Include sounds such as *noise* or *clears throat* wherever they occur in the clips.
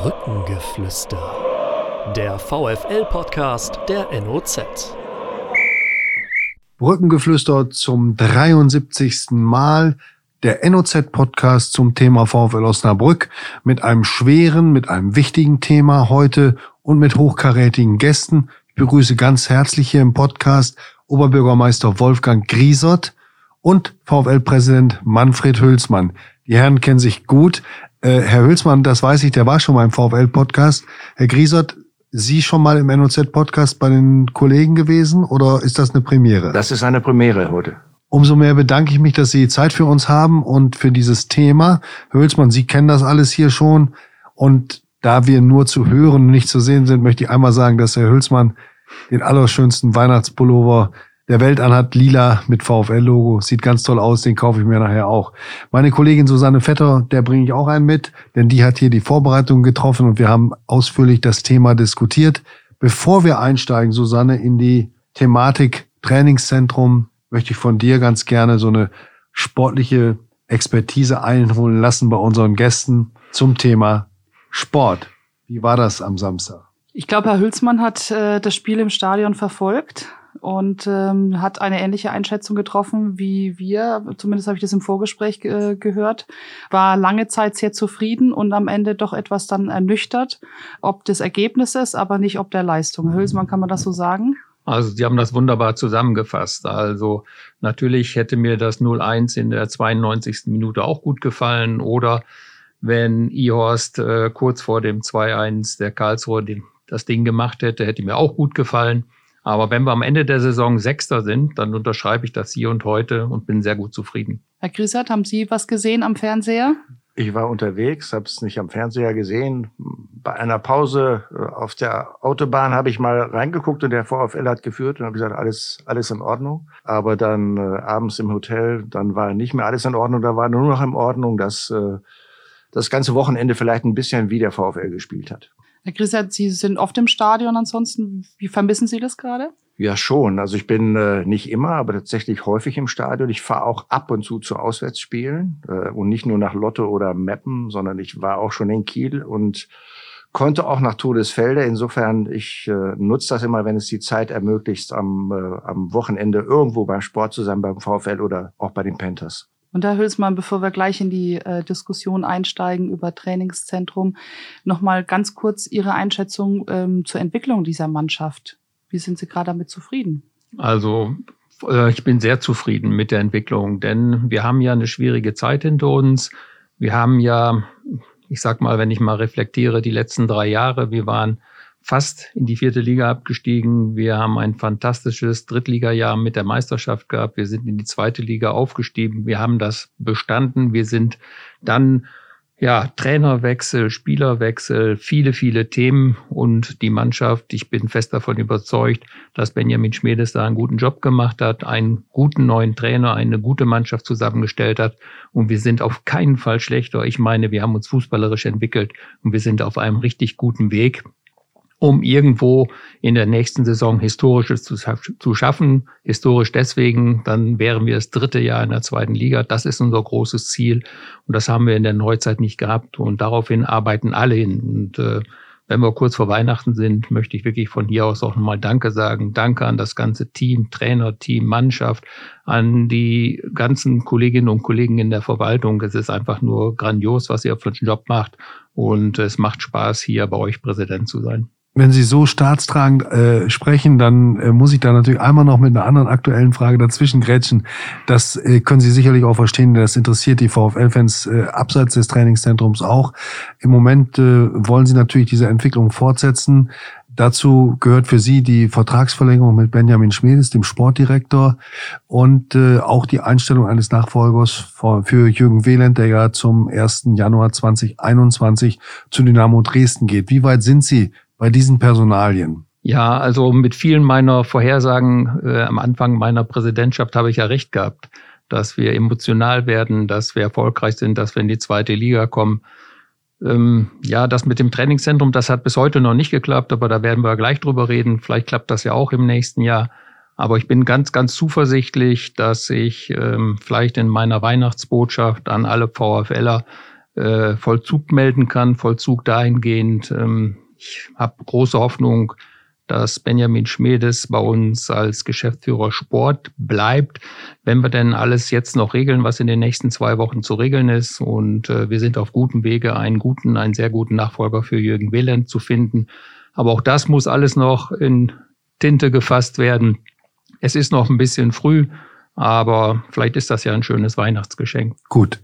Brückengeflüster. Der VFL-Podcast der NOZ. Brückengeflüster zum 73. Mal. Der NOZ-Podcast zum Thema VfL Osnabrück mit einem schweren, mit einem wichtigen Thema heute und mit hochkarätigen Gästen. Ich begrüße ganz herzlich hier im Podcast Oberbürgermeister Wolfgang Griesert und VfL-Präsident Manfred Hülsmann. Die Herren kennen sich gut. Äh, Herr Hülsmann, das weiß ich, der war schon mal im VfL-Podcast. Herr Griesert, Sie schon mal im NOZ-Podcast bei den Kollegen gewesen oder ist das eine Premiere? Das ist eine Premiere heute. Umso mehr bedanke ich mich, dass Sie Zeit für uns haben und für dieses Thema. Herr Hülsmann, Sie kennen das alles hier schon. Und da wir nur zu hören und nicht zu sehen sind, möchte ich einmal sagen, dass Herr Hülsmann den allerschönsten Weihnachtspullover der Welt anhat, lila mit VfL-Logo. Sieht ganz toll aus, den kaufe ich mir nachher auch. Meine Kollegin Susanne Vetter, der bringe ich auch einen mit, denn die hat hier die Vorbereitung getroffen und wir haben ausführlich das Thema diskutiert. Bevor wir einsteigen, Susanne, in die Thematik Trainingszentrum, möchte ich von dir ganz gerne so eine sportliche Expertise einholen lassen bei unseren Gästen zum Thema Sport. Wie war das am Samstag? Ich glaube, Herr Hülsmann hat äh, das Spiel im Stadion verfolgt und ähm, hat eine ähnliche Einschätzung getroffen wie wir. Zumindest habe ich das im Vorgespräch äh, gehört. War lange Zeit sehr zufrieden und am Ende doch etwas dann ernüchtert, ob des Ergebnisses, aber nicht ob der Leistung. Hülsmann, kann man das so sagen? Also Sie haben das wunderbar zusammengefasst. Also natürlich hätte mir das 0-1 in der 92. Minute auch gut gefallen oder wenn Ihorst äh, kurz vor dem 2-1 der Karlsruhe den, das Ding gemacht hätte, hätte mir auch gut gefallen. Aber wenn wir am Ende der Saison Sechster sind, dann unterschreibe ich das hier und heute und bin sehr gut zufrieden. Herr Grissert, haben Sie was gesehen am Fernseher? Ich war unterwegs, habe es nicht am Fernseher gesehen. Bei einer Pause äh, auf der Autobahn habe ich mal reingeguckt und der VfL hat geführt und habe gesagt, alles, alles in Ordnung. Aber dann äh, abends im Hotel, dann war nicht mehr alles in Ordnung, da war nur noch in Ordnung, dass äh, das ganze Wochenende vielleicht ein bisschen wie der VfL gespielt hat. Herr Grissert, Sie sind oft im Stadion ansonsten. Wie vermissen Sie das gerade? Ja, schon. Also ich bin äh, nicht immer, aber tatsächlich häufig im Stadion. Ich fahre auch ab und zu zu Auswärtsspielen äh, und nicht nur nach Lotte oder Meppen, sondern ich war auch schon in Kiel und konnte auch nach Todesfelde. Insofern, ich äh, nutze das immer, wenn es die Zeit ermöglicht, am, äh, am Wochenende irgendwo beim Sport zu sein, beim VfL oder auch bei den Panthers. Und da Hülsmann, bevor wir gleich in die äh, Diskussion einsteigen über Trainingszentrum, nochmal ganz kurz Ihre Einschätzung ähm, zur Entwicklung dieser Mannschaft. Wie sind Sie gerade damit zufrieden? Also äh, ich bin sehr zufrieden mit der Entwicklung, denn wir haben ja eine schwierige Zeit hinter uns. Wir haben ja, ich sag mal, wenn ich mal reflektiere, die letzten drei Jahre, wir waren fast in die vierte Liga abgestiegen. Wir haben ein fantastisches Drittligajahr mit der Meisterschaft gehabt. Wir sind in die zweite Liga aufgestiegen. Wir haben das bestanden. Wir sind dann ja, Trainerwechsel, Spielerwechsel, viele, viele Themen und die Mannschaft, ich bin fest davon überzeugt, dass Benjamin Schmedes da einen guten Job gemacht hat, einen guten neuen Trainer, eine gute Mannschaft zusammengestellt hat und wir sind auf keinen Fall schlechter. Ich meine, wir haben uns fußballerisch entwickelt und wir sind auf einem richtig guten Weg um irgendwo in der nächsten Saison Historisches zu, zu schaffen. Historisch deswegen, dann wären wir das dritte Jahr in der zweiten Liga. Das ist unser großes Ziel und das haben wir in der Neuzeit nicht gehabt und daraufhin arbeiten alle hin. Und äh, wenn wir kurz vor Weihnachten sind, möchte ich wirklich von hier aus auch nochmal Danke sagen. Danke an das ganze Team, Trainer, Team, Mannschaft, an die ganzen Kolleginnen und Kollegen in der Verwaltung. Es ist einfach nur grandios, was ihr für einen Job macht. Und es macht Spaß, hier bei euch Präsident zu sein wenn Sie so staatstragend äh, sprechen, dann äh, muss ich da natürlich einmal noch mit einer anderen aktuellen Frage dazwischen grätschen. Das äh, können Sie sicherlich auch verstehen, das interessiert die VfL-Fans äh, abseits des Trainingszentrums auch. Im Moment äh, wollen Sie natürlich diese Entwicklung fortsetzen. Dazu gehört für Sie die Vertragsverlängerung mit Benjamin Schmedes, dem Sportdirektor, und äh, auch die Einstellung eines Nachfolgers für, für Jürgen Wehland, der ja zum 1. Januar 2021 zu Dynamo Dresden geht. Wie weit sind Sie bei diesen Personalien? Ja, also mit vielen meiner Vorhersagen äh, am Anfang meiner Präsidentschaft habe ich ja recht gehabt, dass wir emotional werden, dass wir erfolgreich sind, dass wir in die zweite Liga kommen. Ähm, ja, das mit dem Trainingszentrum, das hat bis heute noch nicht geklappt, aber da werden wir gleich drüber reden. Vielleicht klappt das ja auch im nächsten Jahr. Aber ich bin ganz, ganz zuversichtlich, dass ich ähm, vielleicht in meiner Weihnachtsbotschaft an alle VfLer äh, Vollzug melden kann. Vollzug dahingehend. Ähm, ich habe große Hoffnung, dass Benjamin Schmedes bei uns als Geschäftsführer Sport bleibt, wenn wir denn alles jetzt noch regeln, was in den nächsten zwei Wochen zu regeln ist. Und äh, wir sind auf gutem Wege, einen guten, einen sehr guten Nachfolger für Jürgen Wieland zu finden. Aber auch das muss alles noch in Tinte gefasst werden. Es ist noch ein bisschen früh, aber vielleicht ist das ja ein schönes Weihnachtsgeschenk. Gut.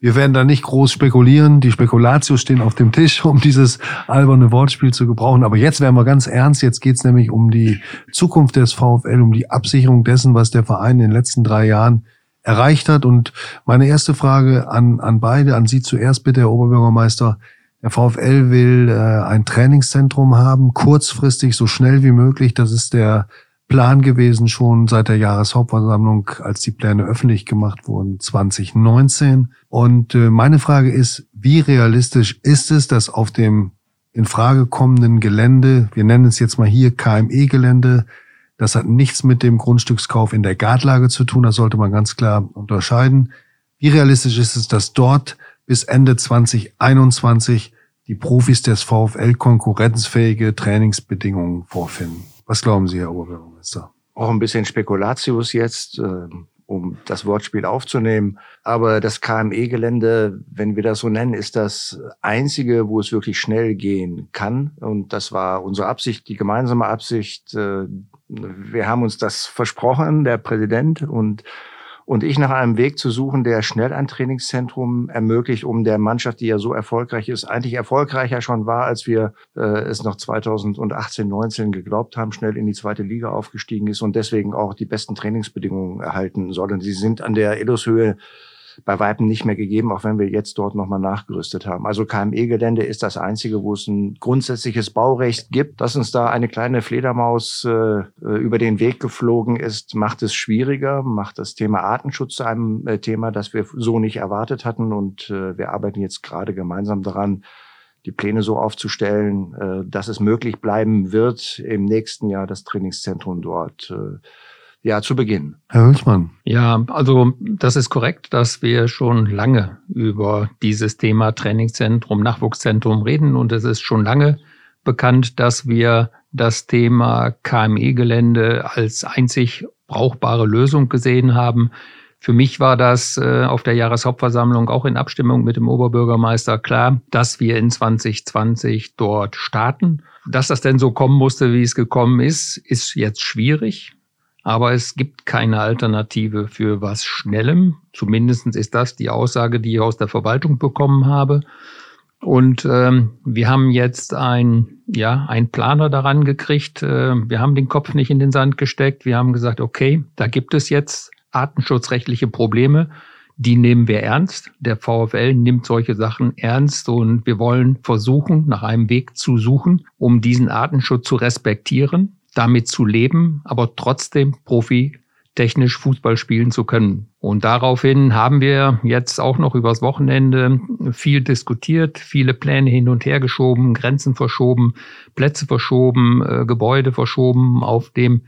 Wir werden da nicht groß spekulieren. Die Spekulatius stehen auf dem Tisch, *laughs* um dieses alberne Wortspiel zu gebrauchen. Aber jetzt werden wir ganz ernst. Jetzt geht's nämlich um die Zukunft des VfL, um die Absicherung dessen, was der Verein in den letzten drei Jahren erreicht hat. Und meine erste Frage an, an beide, an Sie zuerst bitte, Herr Oberbürgermeister. Der VfL will äh, ein Trainingszentrum haben, kurzfristig, so schnell wie möglich. Das ist der Plan gewesen schon seit der Jahreshauptversammlung, als die Pläne öffentlich gemacht wurden, 2019. Und äh, meine Frage ist, wie realistisch ist es, dass auf dem in Frage kommenden Gelände, wir nennen es jetzt mal hier KME-Gelände, das hat nichts mit dem Grundstückskauf in der Gartlage zu tun, das sollte man ganz klar unterscheiden. Wie realistisch ist es, dass dort bis Ende 2021 die Profis des VfL konkurrenzfähige Trainingsbedingungen vorfinden? Was glauben Sie, Herr Oberbürgermeister? Auch ein bisschen Spekulatius jetzt, äh, um das Wortspiel aufzunehmen. Aber das KME-Gelände, wenn wir das so nennen, ist das einzige, wo es wirklich schnell gehen kann. Und das war unsere Absicht, die gemeinsame Absicht. Äh, wir haben uns das versprochen, der Präsident und und ich nach einem Weg zu suchen, der schnell ein Trainingszentrum ermöglicht, um der Mannschaft, die ja so erfolgreich ist, eigentlich erfolgreicher schon war, als wir äh, es noch 2018, 19 geglaubt haben, schnell in die zweite Liga aufgestiegen ist und deswegen auch die besten Trainingsbedingungen erhalten soll. Und sie sind an der Illushöhe bei Weitem nicht mehr gegeben, auch wenn wir jetzt dort nochmal nachgerüstet haben. Also KME-Gelände ist das einzige, wo es ein grundsätzliches Baurecht gibt. Dass uns da eine kleine Fledermaus äh, über den Weg geflogen ist, macht es schwieriger, macht das Thema Artenschutz zu einem äh, Thema, das wir so nicht erwartet hatten. Und äh, wir arbeiten jetzt gerade gemeinsam daran, die Pläne so aufzustellen, äh, dass es möglich bleiben wird, im nächsten Jahr das Trainingszentrum dort äh, ja, zu Beginn. Herr Hülsmann. Ja, also das ist korrekt, dass wir schon lange über dieses Thema Trainingszentrum, Nachwuchszentrum reden und es ist schon lange bekannt, dass wir das Thema KME-Gelände als einzig brauchbare Lösung gesehen haben. Für mich war das äh, auf der Jahreshauptversammlung auch in Abstimmung mit dem Oberbürgermeister klar, dass wir in 2020 dort starten. Dass das denn so kommen musste, wie es gekommen ist, ist jetzt schwierig. Aber es gibt keine Alternative für was Schnellem. Zumindest ist das die Aussage, die ich aus der Verwaltung bekommen habe. Und ähm, wir haben jetzt ein, ja, ein Planer daran gekriegt. Äh, wir haben den Kopf nicht in den Sand gesteckt. Wir haben gesagt, okay, da gibt es jetzt artenschutzrechtliche Probleme. Die nehmen wir ernst. Der VfL nimmt solche Sachen ernst und wir wollen versuchen, nach einem Weg zu suchen, um diesen Artenschutz zu respektieren damit zu leben, aber trotzdem Profi technisch Fußball spielen zu können. Und daraufhin haben wir jetzt auch noch übers Wochenende viel diskutiert, viele Pläne hin und her geschoben, Grenzen verschoben, Plätze verschoben, äh, Gebäude verschoben auf dem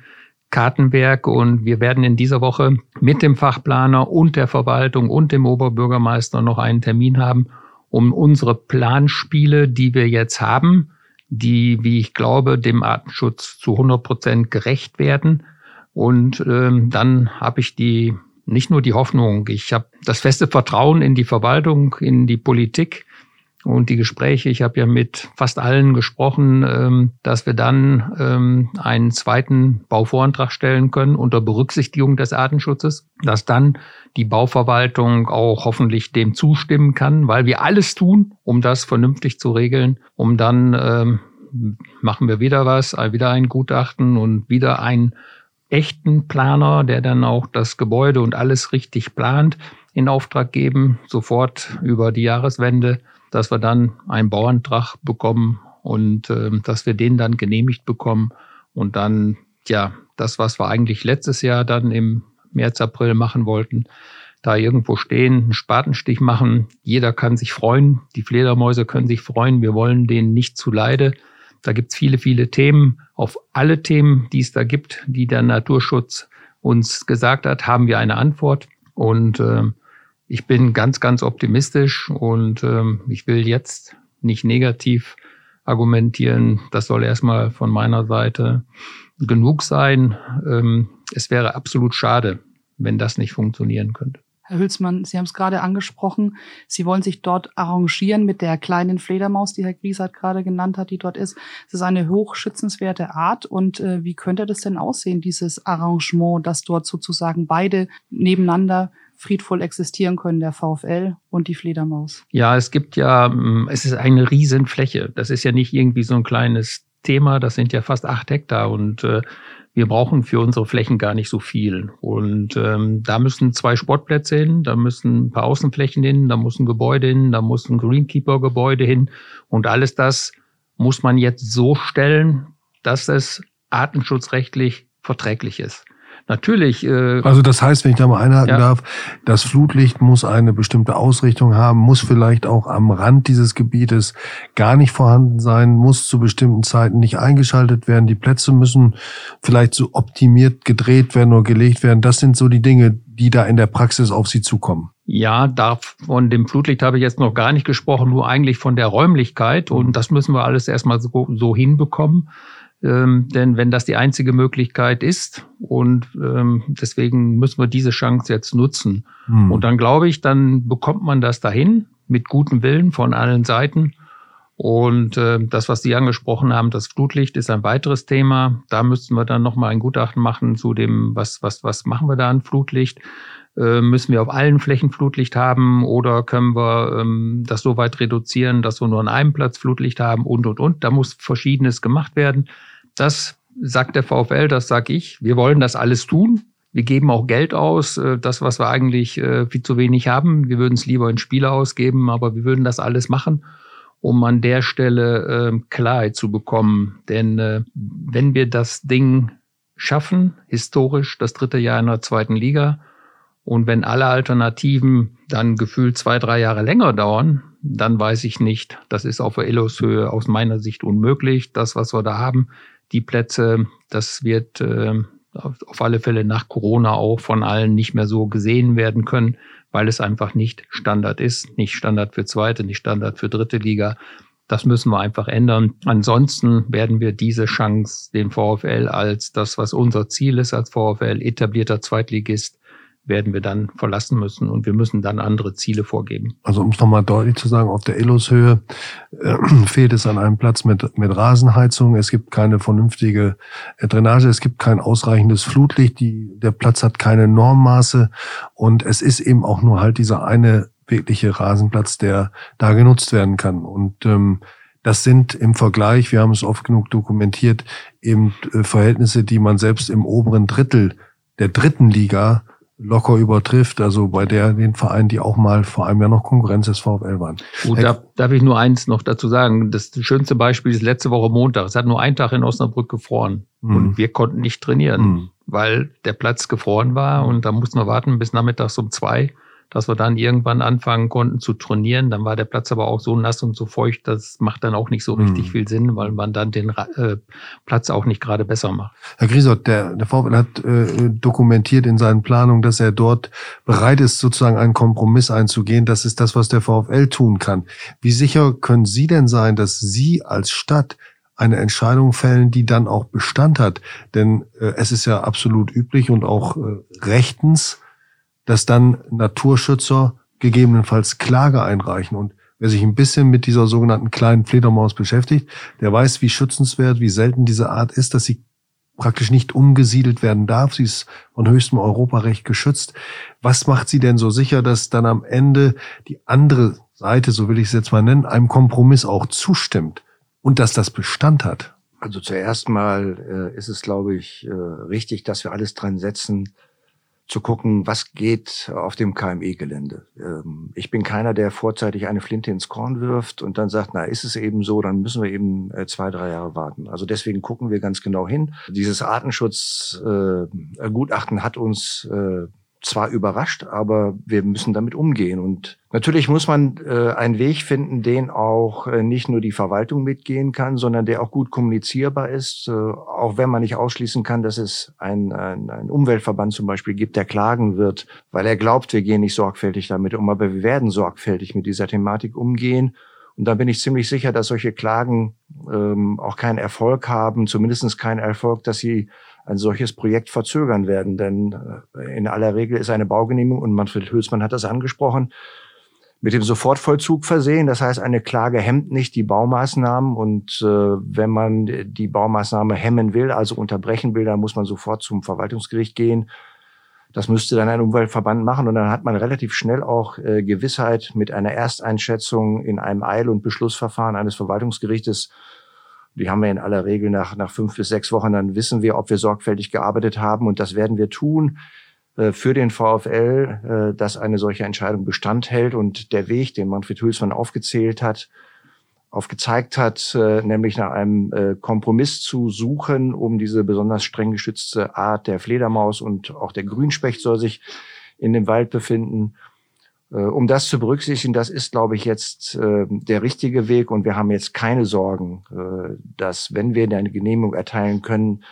Kartenwerk. Und wir werden in dieser Woche mit dem Fachplaner und der Verwaltung und dem Oberbürgermeister noch einen Termin haben, um unsere Planspiele, die wir jetzt haben, die, wie ich glaube, dem Artenschutz zu 100 Prozent gerecht werden. Und ähm, dann habe ich die nicht nur die Hoffnung, ich habe das feste Vertrauen in die Verwaltung, in die Politik, und die Gespräche, ich habe ja mit fast allen gesprochen, ähm, dass wir dann ähm, einen zweiten Bauvorantrag stellen können unter Berücksichtigung des Artenschutzes, dass dann die Bauverwaltung auch hoffentlich dem zustimmen kann, weil wir alles tun, um das vernünftig zu regeln, um dann ähm, machen wir wieder was, wieder ein Gutachten und wieder einen echten Planer, der dann auch das Gebäude und alles richtig plant, in Auftrag geben, sofort über die Jahreswende dass wir dann einen Bauantrag bekommen und äh, dass wir den dann genehmigt bekommen und dann, ja, das, was wir eigentlich letztes Jahr dann im März, April machen wollten, da irgendwo stehen, einen Spatenstich machen. Jeder kann sich freuen, die Fledermäuse können sich freuen, wir wollen denen nicht zu Leide. Da gibt's viele, viele Themen. Auf alle Themen, die es da gibt, die der Naturschutz uns gesagt hat, haben wir eine Antwort. Und äh, ich bin ganz, ganz optimistisch und ähm, ich will jetzt nicht negativ argumentieren. Das soll erstmal von meiner Seite genug sein. Ähm, es wäre absolut schade, wenn das nicht funktionieren könnte. Herr Hülsmann, Sie haben es gerade angesprochen. Sie wollen sich dort arrangieren mit der kleinen Fledermaus, die Herr Griesert gerade genannt hat, die dort ist. Es ist eine hochschützenswerte Art. Und äh, wie könnte das denn aussehen, dieses Arrangement, dass dort sozusagen beide nebeneinander friedvoll existieren können, der VfL und die Fledermaus? Ja, es gibt ja, mm, es ist eine Riesenfläche. Das ist ja nicht irgendwie so ein kleines Thema. Das sind ja fast acht Hektar und äh, wir brauchen für unsere Flächen gar nicht so viel. Und ähm, da müssen zwei Sportplätze hin, da müssen ein paar Außenflächen hin, da muss ein Gebäude hin, da muss ein Greenkeeper-Gebäude hin. Und alles das muss man jetzt so stellen, dass es artenschutzrechtlich verträglich ist. Natürlich. Äh, also das heißt, wenn ich da mal einhaken ja. darf, das Flutlicht muss eine bestimmte Ausrichtung haben, muss vielleicht auch am Rand dieses Gebietes gar nicht vorhanden sein, muss zu bestimmten Zeiten nicht eingeschaltet werden. Die Plätze müssen vielleicht so optimiert gedreht werden oder gelegt werden. Das sind so die Dinge, die da in der Praxis auf Sie zukommen. Ja, da von dem Flutlicht habe ich jetzt noch gar nicht gesprochen, nur eigentlich von der Räumlichkeit. Und das müssen wir alles erstmal so, so hinbekommen. Ähm, denn wenn das die einzige Möglichkeit ist und ähm, deswegen müssen wir diese Chance jetzt nutzen. Hm. Und dann glaube ich, dann bekommt man das dahin mit gutem Willen von allen Seiten. Und äh, das, was Sie angesprochen haben, das Flutlicht ist ein weiteres Thema. Da müssten wir dann nochmal ein Gutachten machen zu dem, was, was, was machen wir da an Flutlicht? Äh, müssen wir auf allen Flächen Flutlicht haben oder können wir ähm, das so weit reduzieren, dass wir nur an einem Platz Flutlicht haben und, und, und. Da muss Verschiedenes gemacht werden. Das sagt der VfL, das sag ich. Wir wollen das alles tun. Wir geben auch Geld aus, äh, das, was wir eigentlich äh, viel zu wenig haben. Wir würden es lieber in Spiele ausgeben, aber wir würden das alles machen, um an der Stelle äh, Klarheit zu bekommen. Denn äh, wenn wir das Ding schaffen, historisch das dritte Jahr in der zweiten Liga, und wenn alle Alternativen dann gefühlt zwei, drei Jahre länger dauern, dann weiß ich nicht. Das ist auf der Illos-Höhe aus meiner Sicht unmöglich. Das, was wir da haben, die Plätze, das wird äh, auf alle Fälle nach Corona auch von allen nicht mehr so gesehen werden können, weil es einfach nicht Standard ist, nicht Standard für zweite, nicht Standard für dritte Liga. Das müssen wir einfach ändern. Ansonsten werden wir diese Chance, den VfL als das, was unser Ziel ist, als VfL etablierter Zweitligist, werden wir dann verlassen müssen und wir müssen dann andere Ziele vorgeben. Also um es nochmal deutlich zu sagen, auf der Illushöhe äh, *clears throat* fehlt es an einem Platz mit, mit Rasenheizung. Es gibt keine vernünftige äh, Drainage, es gibt kein ausreichendes Flutlicht, die, der Platz hat keine Normmaße und es ist eben auch nur halt dieser eine wirkliche Rasenplatz, der da genutzt werden kann. Und ähm, das sind im Vergleich, wir haben es oft genug dokumentiert, eben äh, Verhältnisse, die man selbst im oberen Drittel der dritten Liga locker übertrifft, also bei der den Vereinen, die auch mal vor einem Jahr noch Konkurrenz des VfL waren. Gut, da, darf ich nur eins noch dazu sagen. Das schönste Beispiel ist letzte Woche Montag. Es hat nur einen Tag in Osnabrück gefroren mhm. und wir konnten nicht trainieren, mhm. weil der Platz gefroren war und da mussten wir warten bis nachmittags um zwei dass wir dann irgendwann anfangen konnten zu trainieren. Dann war der Platz aber auch so nass und so feucht, das macht dann auch nicht so richtig mhm. viel Sinn, weil man dann den äh, Platz auch nicht gerade besser macht. Herr Griesott, der, der VfL hat äh, dokumentiert in seinen Planungen, dass er dort bereit ist, sozusagen einen Kompromiss einzugehen. Das ist das, was der VfL tun kann. Wie sicher können Sie denn sein, dass Sie als Stadt eine Entscheidung fällen, die dann auch Bestand hat? Denn äh, es ist ja absolut üblich und auch äh, rechtens, dass dann Naturschützer gegebenenfalls Klage einreichen. Und wer sich ein bisschen mit dieser sogenannten kleinen Fledermaus beschäftigt, der weiß, wie schützenswert, wie selten diese Art ist, dass sie praktisch nicht umgesiedelt werden darf. Sie ist von höchstem Europarecht geschützt. Was macht sie denn so sicher, dass dann am Ende die andere Seite, so will ich es jetzt mal nennen, einem Kompromiss auch zustimmt und dass das Bestand hat? Also zuerst mal äh, ist es, glaube ich, äh, richtig, dass wir alles dran setzen, zu gucken, was geht auf dem KME-Gelände. Ähm, ich bin keiner, der vorzeitig eine Flinte ins Korn wirft und dann sagt, na, ist es eben so, dann müssen wir eben äh, zwei, drei Jahre warten. Also deswegen gucken wir ganz genau hin. Dieses Artenschutzgutachten äh, hat uns äh, zwar überrascht, aber wir müssen damit umgehen. Und natürlich muss man äh, einen Weg finden, den auch äh, nicht nur die Verwaltung mitgehen kann, sondern der auch gut kommunizierbar ist, äh, auch wenn man nicht ausschließen kann, dass es ein, ein, ein Umweltverband zum Beispiel gibt, der klagen wird, weil er glaubt, wir gehen nicht sorgfältig damit um, aber wir werden sorgfältig mit dieser Thematik umgehen. Und da bin ich ziemlich sicher, dass solche Klagen ähm, auch keinen Erfolg haben, zumindest keinen Erfolg, dass sie ein solches Projekt verzögern werden. Denn äh, in aller Regel ist eine Baugenehmigung, und Manfred Hülsmann hat das angesprochen, mit dem Sofortvollzug versehen. Das heißt, eine Klage hemmt nicht die Baumaßnahmen. Und äh, wenn man die Baumaßnahme hemmen will, also unterbrechen will, dann muss man sofort zum Verwaltungsgericht gehen. Das müsste dann ein Umweltverband machen und dann hat man relativ schnell auch äh, Gewissheit mit einer Ersteinschätzung in einem Eil- und Beschlussverfahren eines Verwaltungsgerichtes, die haben wir in aller Regel nach, nach fünf bis sechs Wochen, dann wissen wir, ob wir sorgfältig gearbeitet haben. Und das werden wir tun äh, für den VfL, äh, dass eine solche Entscheidung Bestand hält. Und der Weg, den Manfred Hülsmann aufgezählt hat, aufgezeigt hat, äh, nämlich nach einem äh, Kompromiss zu suchen, um diese besonders streng geschützte Art der Fledermaus und auch der Grünspecht soll sich in dem Wald befinden äh, um das zu berücksichtigen, das ist, glaube ich, jetzt äh, der richtige Weg und wir haben jetzt keine Sorgen, äh, dass, wenn wir eine Genehmigung erteilen können,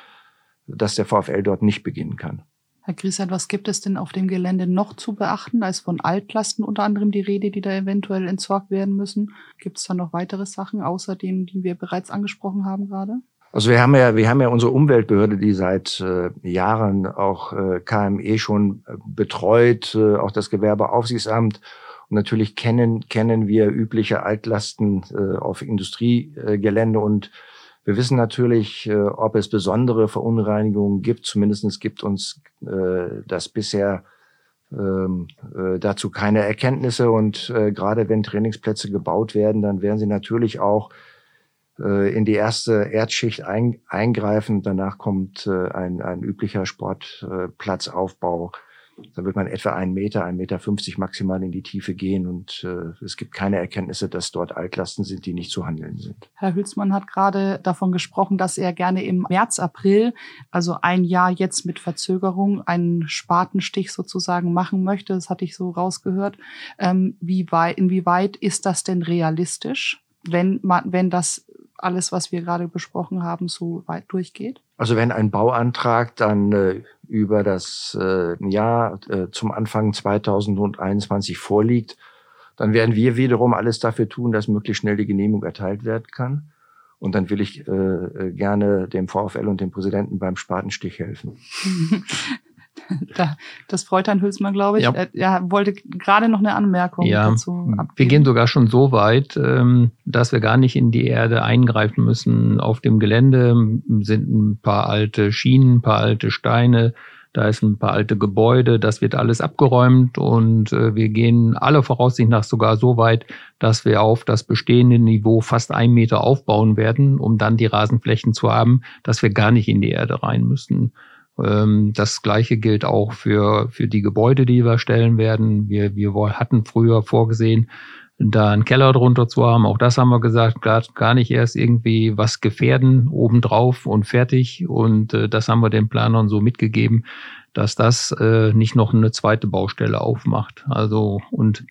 dass der VfL dort nicht beginnen kann. Herr Griesert, was gibt es denn auf dem Gelände noch zu beachten? Da ist von Altlasten unter anderem die Rede, die da eventuell entsorgt werden müssen. Gibt es da noch weitere Sachen außer denen, die wir bereits angesprochen haben gerade? Also wir haben ja, wir haben ja unsere Umweltbehörde, die seit äh, Jahren auch äh, KME schon äh, betreut, äh, auch das Gewerbeaufsichtsamt. Und natürlich kennen, kennen wir übliche Altlasten äh, auf Industriegelände und wir wissen natürlich, äh, ob es besondere Verunreinigungen gibt. Zumindest gibt uns äh, das bisher ähm, äh, dazu keine Erkenntnisse. Und gerade wenn Trainingsplätze gebaut werden, dann werden sie natürlich auch in die erste Erdschicht ein, eingreifen. Danach kommt ein, ein üblicher Sportplatzaufbau. Da wird man etwa einen Meter, einen Meter fünfzig maximal in die Tiefe gehen und äh, es gibt keine Erkenntnisse, dass dort Altlasten sind, die nicht zu handeln sind. Herr Hülsmann hat gerade davon gesprochen, dass er gerne im März, April, also ein Jahr jetzt mit Verzögerung, einen Spatenstich sozusagen machen möchte. Das hatte ich so rausgehört. Ähm, wie weit, inwieweit ist das denn realistisch? wenn man, wenn das alles, was wir gerade besprochen haben, so weit durchgeht? Also wenn ein Bauantrag dann äh, über das äh, Jahr äh, zum Anfang 2021 vorliegt, dann werden wir wiederum alles dafür tun, dass möglichst schnell die Genehmigung erteilt werden kann. Und dann will ich äh, äh gerne dem VfL und dem Präsidenten beim Spatenstich helfen. *laughs* *laughs* das freut Herrn Hülsmann, glaube ich. Ja. Er, wollte gerade noch eine Anmerkung ja, dazu abgeben. Wir gehen sogar schon so weit, ähm, dass wir gar nicht in die Erde eingreifen müssen. Auf dem Gelände sind ein paar alte Schienen, ein paar alte Steine, da ist ein paar alte Gebäude, das wird alles abgeräumt und äh, wir gehen alle Voraussicht nach sogar so weit, dass wir auf das bestehende Niveau fast ein Meter aufbauen werden, um dann die Rasenflächen zu haben, dass wir gar nicht in die Erde rein müssen. Ähm, das gleiche gilt auch für, für die Gebäude, die wir stellen werden. Wir, wir hatten früher vorgesehen, da einen Keller drunter zu haben. Auch das haben wir gesagt, gar, gar nicht erst irgendwie was gefährden, obendrauf und fertig. Und äh, das haben wir den Planern so mitgegeben, dass das äh, nicht noch eine zweite Baustelle aufmacht. Also und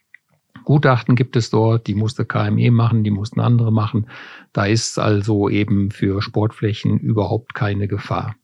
Gutachten gibt es dort, die musste KME machen, die mussten andere machen. Da ist also eben für Sportflächen überhaupt keine Gefahr.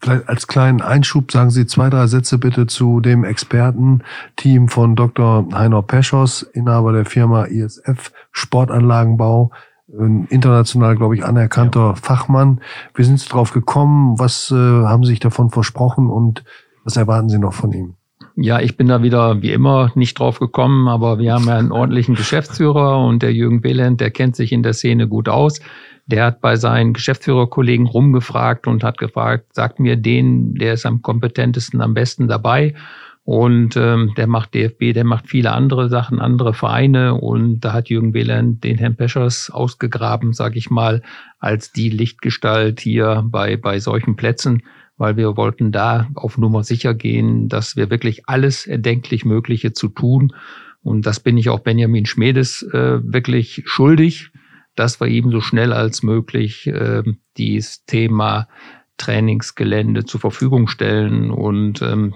Vielleicht als kleinen Einschub sagen Sie zwei, drei Sätze bitte zu dem Expertenteam von Dr. Heiner Peschos, Inhaber der Firma ISF Sportanlagenbau, ein international, glaube ich, anerkannter ja. Fachmann. Wie sind Sie drauf gekommen? Was äh, haben Sie sich davon versprochen und was erwarten Sie noch von ihm? Ja, ich bin da wieder wie immer nicht drauf gekommen, aber wir haben ja einen ordentlichen Geschäftsführer und der Jürgen Wieland, der kennt sich in der Szene gut aus. Der hat bei seinen Geschäftsführerkollegen rumgefragt und hat gefragt, sagt mir den, der ist am kompetentesten, am besten dabei. Und ähm, der macht DFB, der macht viele andere Sachen, andere Vereine. Und da hat Jürgen Wieland den Herrn Peschers ausgegraben, sage ich mal, als die Lichtgestalt hier bei, bei solchen Plätzen, weil wir wollten da auf Nummer sicher gehen, dass wir wirklich alles erdenklich Mögliche zu tun. Und das bin ich auch Benjamin Schmedes äh, wirklich schuldig dass wir eben so schnell als möglich äh, dieses Thema Trainingsgelände zur Verfügung stellen. Und ähm,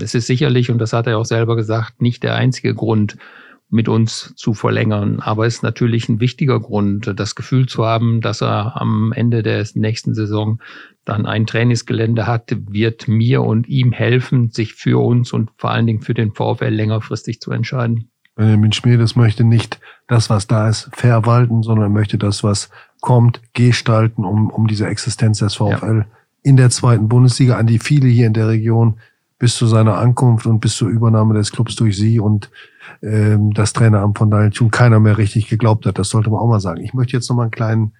es ist sicherlich, und das hat er auch selber gesagt, nicht der einzige Grund, mit uns zu verlängern. Aber es ist natürlich ein wichtiger Grund, das Gefühl zu haben, dass er am Ende der nächsten Saison dann ein Trainingsgelände hat, wird mir und ihm helfen, sich für uns und vor allen Dingen für den VfL längerfristig zu entscheiden. Benjamin Schmiedes möchte nicht das, was da ist, verwalten, sondern möchte das, was kommt, gestalten, um, um diese Existenz des VfL ja. in der zweiten Bundesliga, an die viele hier in der Region bis zu seiner Ankunft und bis zur Übernahme des Clubs durch sie und ähm, das Traineramt von Daniel Thun keiner mehr richtig geglaubt hat. Das sollte man auch mal sagen. Ich möchte jetzt noch mal einen kleinen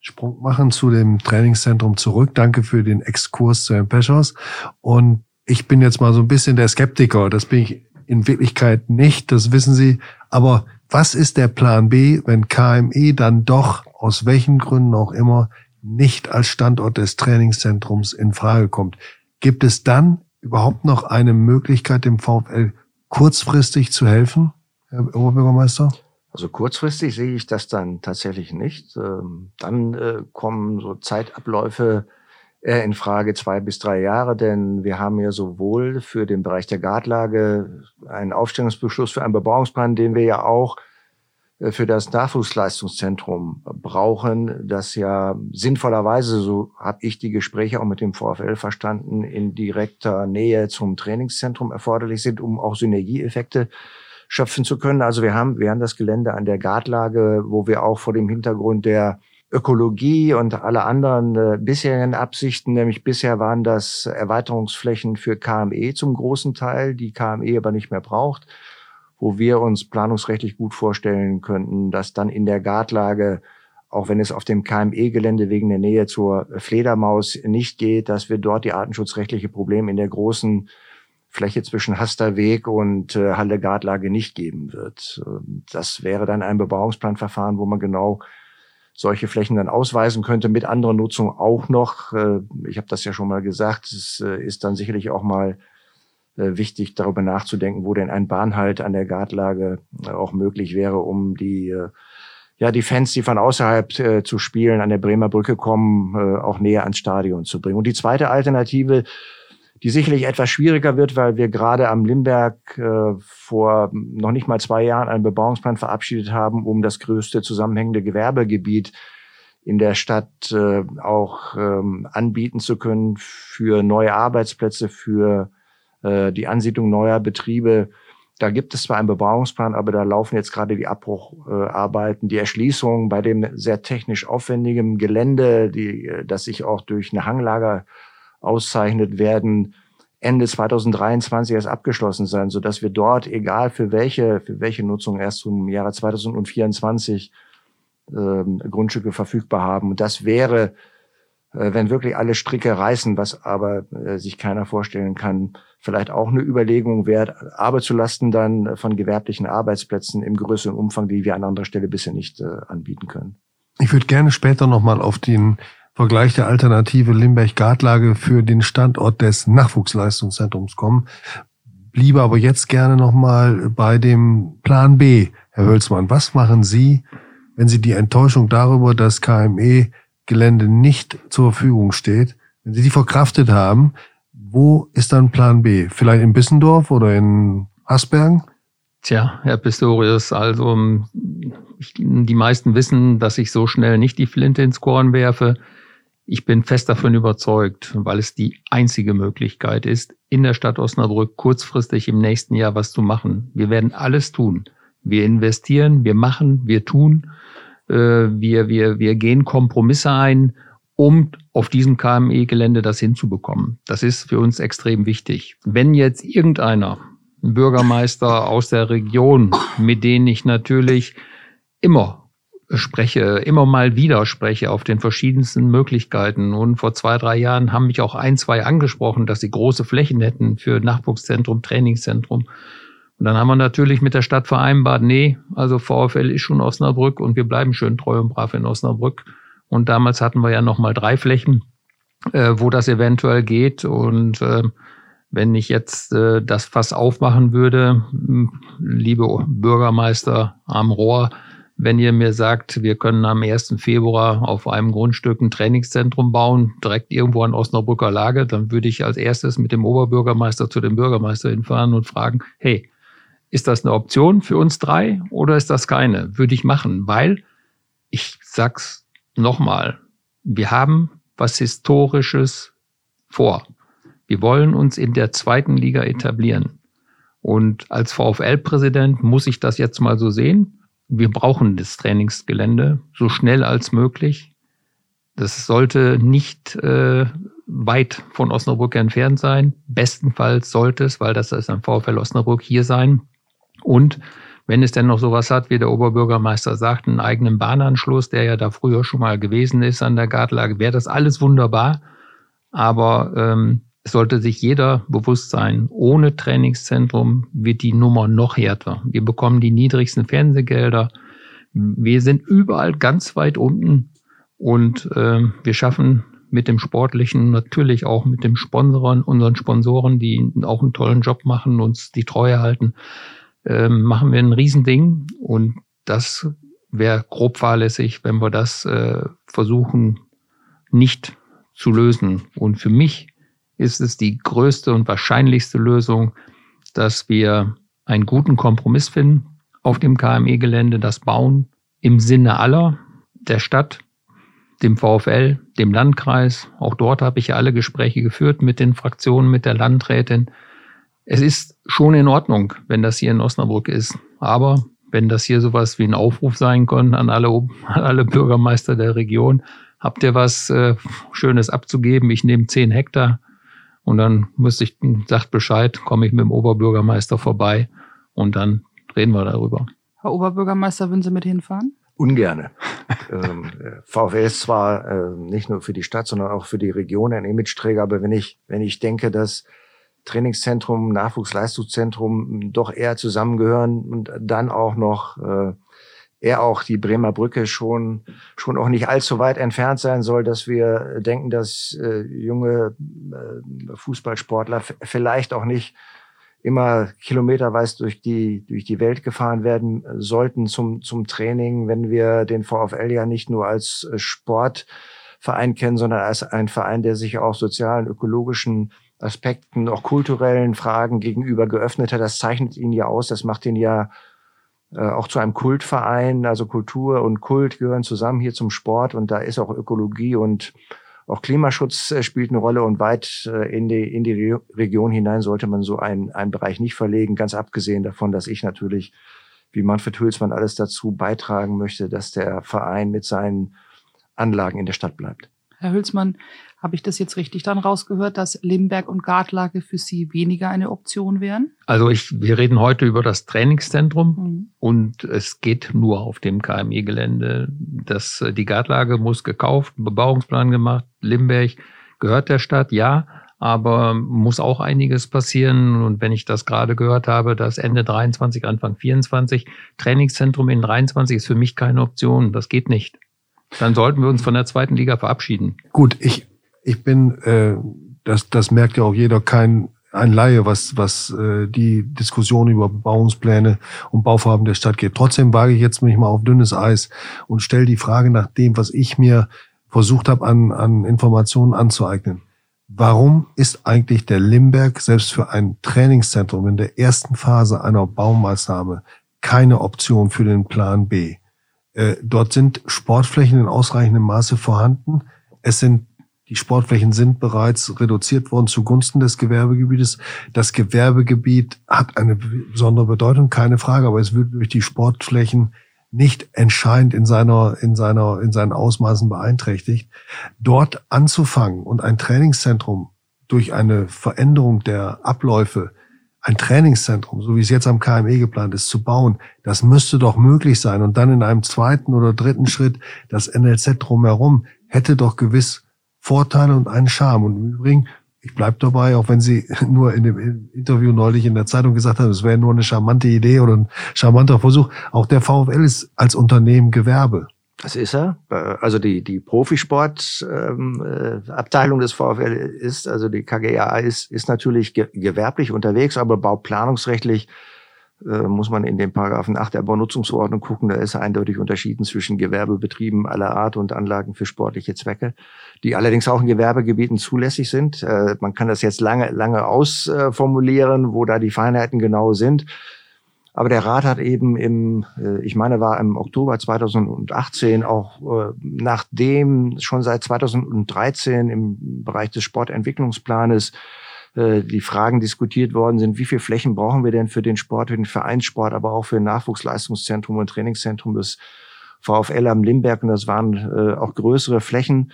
Sprung machen zu dem Trainingszentrum zurück. Danke für den Exkurs zu Peschers. Und ich bin jetzt mal so ein bisschen der Skeptiker. Das bin ich in Wirklichkeit nicht, das wissen Sie. Aber was ist der Plan B, wenn KME dann doch aus welchen Gründen auch immer nicht als Standort des Trainingszentrums in Frage kommt? Gibt es dann überhaupt noch eine Möglichkeit, dem VfL kurzfristig zu helfen, Herr Oberbürgermeister? Also kurzfristig sehe ich das dann tatsächlich nicht. Ähm, dann äh, kommen so Zeitabläufe eher in Frage zwei bis drei Jahre, denn wir haben ja sowohl für den Bereich der Gartlage einen Aufstellungsbeschluss für einen Bebauungsplan, den wir ja auch äh, für das Nachwuchsleistungszentrum brauchen, das ja sinnvollerweise, so habe ich die Gespräche auch mit dem VfL verstanden, in direkter Nähe zum Trainingszentrum erforderlich sind, um auch Synergieeffekte schöpfen zu können. Also wir haben, wir haben das Gelände an der Gartlage, wo wir auch vor dem Hintergrund der Ökologie und alle anderen äh, bisherigen Absichten, nämlich bisher waren das Erweiterungsflächen für KME zum großen Teil, die KME aber nicht mehr braucht, wo wir uns planungsrechtlich gut vorstellen könnten, dass dann in der Gartlage auch wenn es auf dem KME-Gelände wegen der Nähe zur Fledermaus nicht geht, dass wir dort die artenschutzrechtliche Probleme in der großen Fläche zwischen Hasterweg und äh, Halle Gartlage nicht geben wird. Das wäre dann ein Bebauungsplanverfahren, wo man genau solche Flächen dann ausweisen könnte, mit anderer Nutzung auch noch. Äh, ich habe das ja schon mal gesagt, es äh, ist dann sicherlich auch mal äh, wichtig, darüber nachzudenken, wo denn ein Bahnhalt an der Gartlage auch möglich wäre, um die ja, die Fans, die von außerhalb zu spielen an der Bremer Brücke kommen, auch näher ans Stadion zu bringen. Und die zweite Alternative, die sicherlich etwas schwieriger wird, weil wir gerade am Limberg äh, vor noch nicht mal zwei Jahren einen Bebauungsplan verabschiedet haben, um das größte zusammenhängende Gewerbegebiet in der Stadt äh, auch ähm, anbieten zu können für neue Arbeitsplätze, für äh, die Ansiedlung neuer Betriebe. Da gibt es zwar einen Bebauungsplan, aber da laufen jetzt gerade die Abbrucharbeiten, die Erschließung bei dem sehr technisch aufwendigen Gelände, die, äh, das sich auch durch eine Hanglage auszeichnet, werden Ende 2023 erst abgeschlossen sein, so dass wir dort, egal für welche, für welche Nutzung erst zum Jahre 2024 ähm, Grundstücke verfügbar haben. Und das wäre, äh, wenn wirklich alle Stricke reißen, was aber äh, sich keiner vorstellen kann, vielleicht auch eine Überlegung wert, aber zu Lasten dann von gewerblichen Arbeitsplätzen im größeren Umfang, die wir an anderer Stelle bisher nicht äh, anbieten können. Ich würde gerne später nochmal auf den Vergleich der Alternative Limberg-Gartlage für den Standort des Nachwuchsleistungszentrums kommen. Bliebe aber jetzt gerne nochmal bei dem Plan B, Herr Hölzmann. Was machen Sie, wenn Sie die Enttäuschung darüber, dass KME-Gelände nicht zur Verfügung steht, wenn Sie die verkraftet haben, wo ist dann Plan B? Vielleicht in Bissendorf oder in Asbergen? Tja, Herr Pistorius, also die meisten wissen, dass ich so schnell nicht die Flinte ins Korn werfe. Ich bin fest davon überzeugt, weil es die einzige Möglichkeit ist, in der Stadt Osnabrück kurzfristig im nächsten Jahr was zu machen. Wir werden alles tun. Wir investieren, wir machen, wir tun, äh, wir, wir, wir gehen Kompromisse ein, um auf diesem KME-Gelände das hinzubekommen. Das ist für uns extrem wichtig. Wenn jetzt irgendeiner, ein Bürgermeister aus der Region, mit denen ich natürlich immer spreche, immer mal wieder spreche auf den verschiedensten Möglichkeiten. Und vor zwei, drei Jahren haben mich auch ein, zwei angesprochen, dass sie große Flächen hätten für Nachwuchszentrum, Trainingszentrum. Und dann haben wir natürlich mit der Stadt vereinbart, nee, also VfL ist schon Osnabrück und wir bleiben schön treu und brav in Osnabrück. Und damals hatten wir ja noch mal drei Flächen, äh, wo das eventuell geht. Und äh, wenn ich jetzt äh, das Fass aufmachen würde, liebe Bürgermeister am Rohr, wenn ihr mir sagt, wir können am 1. Februar auf einem Grundstück ein Trainingszentrum bauen, direkt irgendwo an Osnabrücker Lage, dann würde ich als erstes mit dem Oberbürgermeister zu dem Bürgermeister hinfahren und fragen, hey, ist das eine Option für uns drei oder ist das keine? Würde ich machen, weil ich sag's nochmal, wir haben was Historisches vor. Wir wollen uns in der zweiten Liga etablieren. Und als VfL-Präsident muss ich das jetzt mal so sehen. Wir brauchen das Trainingsgelände so schnell als möglich. Das sollte nicht äh, weit von Osnabrück entfernt sein. Bestenfalls sollte es, weil das ist ein VfL Osnabrück hier sein. Und wenn es denn noch sowas hat, wie der Oberbürgermeister sagt, einen eigenen Bahnanschluss, der ja da früher schon mal gewesen ist an der Gartlage, wäre das alles wunderbar. Aber ähm, es sollte sich jeder bewusst sein, ohne Trainingszentrum wird die Nummer noch härter. Wir bekommen die niedrigsten Fernsehgelder. Wir sind überall ganz weit unten und äh, wir schaffen mit dem Sportlichen, natürlich auch mit dem Sponsoren, unseren Sponsoren, die auch einen tollen Job machen, uns die Treue halten, äh, machen wir ein Riesending und das wäre grob fahrlässig, wenn wir das äh, versuchen nicht zu lösen. Und für mich ist es die größte und wahrscheinlichste Lösung, dass wir einen guten Kompromiss finden auf dem KME-Gelände, das Bauen im Sinne aller, der Stadt, dem VfL, dem Landkreis. Auch dort habe ich ja alle Gespräche geführt mit den Fraktionen, mit der Landrätin. Es ist schon in Ordnung, wenn das hier in Osnabrück ist. Aber wenn das hier sowas wie ein Aufruf sein kann an alle, an alle Bürgermeister der Region, habt ihr was äh, Schönes abzugeben? Ich nehme zehn Hektar und dann müsste ich, sagt Bescheid, komme ich mit dem Oberbürgermeister vorbei und dann reden wir darüber. Herr Oberbürgermeister, würden Sie mit hinfahren? Ungerne. *laughs* ähm, VfL ist zwar äh, nicht nur für die Stadt, sondern auch für die Region ein Imageträger, aber wenn ich, wenn ich denke, dass Trainingszentrum, Nachwuchsleistungszentrum doch eher zusammengehören und dann auch noch äh, er auch die Bremer Brücke schon, schon auch nicht allzu weit entfernt sein soll, dass wir denken, dass äh, junge äh, Fußballsportler vielleicht auch nicht immer kilometerweise durch die, durch die Welt gefahren werden sollten zum, zum Training, wenn wir den VfL ja nicht nur als Sportverein kennen, sondern als ein Verein, der sich auch sozialen, ökologischen Aspekten, auch kulturellen Fragen gegenüber geöffnet hat. Das zeichnet ihn ja aus, das macht ihn ja äh, auch zu einem Kultverein. Also Kultur und Kult gehören zusammen hier zum Sport und da ist auch Ökologie und auch Klimaschutz äh, spielt eine Rolle und weit äh, in die, in die Region hinein sollte man so einen, einen Bereich nicht verlegen, ganz abgesehen davon, dass ich natürlich, wie Manfred Hülsmann, alles dazu beitragen möchte, dass der Verein mit seinen Anlagen in der Stadt bleibt. Herr Hülsmann, habe ich das jetzt richtig dann rausgehört, dass Limberg und Gartlage für Sie weniger eine Option wären? Also ich, wir reden heute über das Trainingszentrum mhm. und es geht nur auf dem KMI-Gelände. Das, die Gartlage muss gekauft, Bebauungsplan gemacht. Limberg gehört der Stadt, ja, aber muss auch einiges passieren. Und wenn ich das gerade gehört habe, dass Ende 23, Anfang 24 Trainingszentrum in 23 ist für mich keine Option. Das geht nicht. Dann sollten wir uns von der zweiten Liga verabschieden. Gut, ich, ich bin, äh, das, das merkt ja auch jeder, kein ein Laie, was, was äh, die Diskussion über Bebauungspläne und Bauvorhaben der Stadt geht. Trotzdem wage ich jetzt mich mal auf dünnes Eis und stelle die Frage nach dem, was ich mir versucht habe, an, an Informationen anzueignen. Warum ist eigentlich der Limberg selbst für ein Trainingszentrum in der ersten Phase einer Baumaßnahme keine Option für den Plan B? Äh, dort sind Sportflächen in ausreichendem Maße vorhanden. Es sind die Sportflächen sind bereits reduziert worden zugunsten des Gewerbegebietes. Das Gewerbegebiet hat eine besondere Bedeutung, keine Frage, aber es wird durch die Sportflächen nicht entscheidend in seiner, in seiner, in seinen Ausmaßen beeinträchtigt. Dort anzufangen und ein Trainingszentrum durch eine Veränderung der Abläufe, ein Trainingszentrum, so wie es jetzt am KME geplant ist, zu bauen, das müsste doch möglich sein. Und dann in einem zweiten oder dritten Schritt das NLZ drumherum hätte doch gewiss Vorteile und einen Charme. Und im Übrigen, ich bleibe dabei, auch wenn Sie *laughs* nur in dem Interview neulich in der Zeitung gesagt haben, es wäre nur eine charmante Idee oder ein charmanter Versuch. Auch der VfL ist als Unternehmen Gewerbe. Das ist er. Also die, die Profisportabteilung ähm, äh, des VfL ist, also die KGA ist, ist natürlich ge gewerblich unterwegs, aber bauplanungsrechtlich äh, muss man in den Paragraphen 8 der Baunutzungsverordnung gucken. Da ist eindeutig unterschieden zwischen Gewerbebetrieben aller Art und Anlagen für sportliche Zwecke, die allerdings auch in Gewerbegebieten zulässig sind. Äh, man kann das jetzt lange, lange ausformulieren, wo da die Feinheiten genau sind. Aber der Rat hat eben im, äh, ich meine, war im Oktober 2018 auch äh, nachdem schon seit 2013 im Bereich des Sportentwicklungsplanes äh, die Fragen diskutiert worden sind, wie viel Flächen brauchen wir denn für den Sport, für den Vereinssport, aber auch für ein Nachwuchsleistungszentrum und Trainingszentrum des VfL am Limberg. Und das waren äh, auch größere Flächen,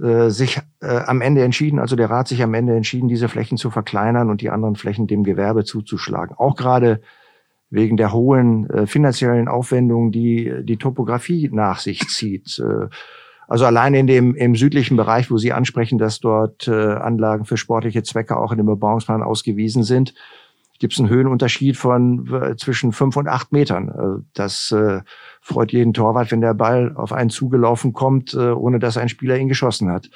äh, sich äh, am Ende entschieden, also der Rat sich am Ende entschieden, diese Flächen zu verkleinern und die anderen Flächen dem Gewerbe zuzuschlagen. Auch gerade wegen der hohen äh, finanziellen Aufwendungen, die die Topografie nach sich zieht. Äh, also allein in dem im südlichen Bereich, wo Sie ansprechen, dass dort äh, Anlagen für sportliche Zwecke auch in dem Bebauungsplan ausgewiesen sind, gibt es einen Höhenunterschied von zwischen fünf und acht Metern. Äh, das äh, freut jeden Torwart, wenn der Ball auf einen zugelaufen kommt, äh, ohne dass ein Spieler ihn geschossen hat.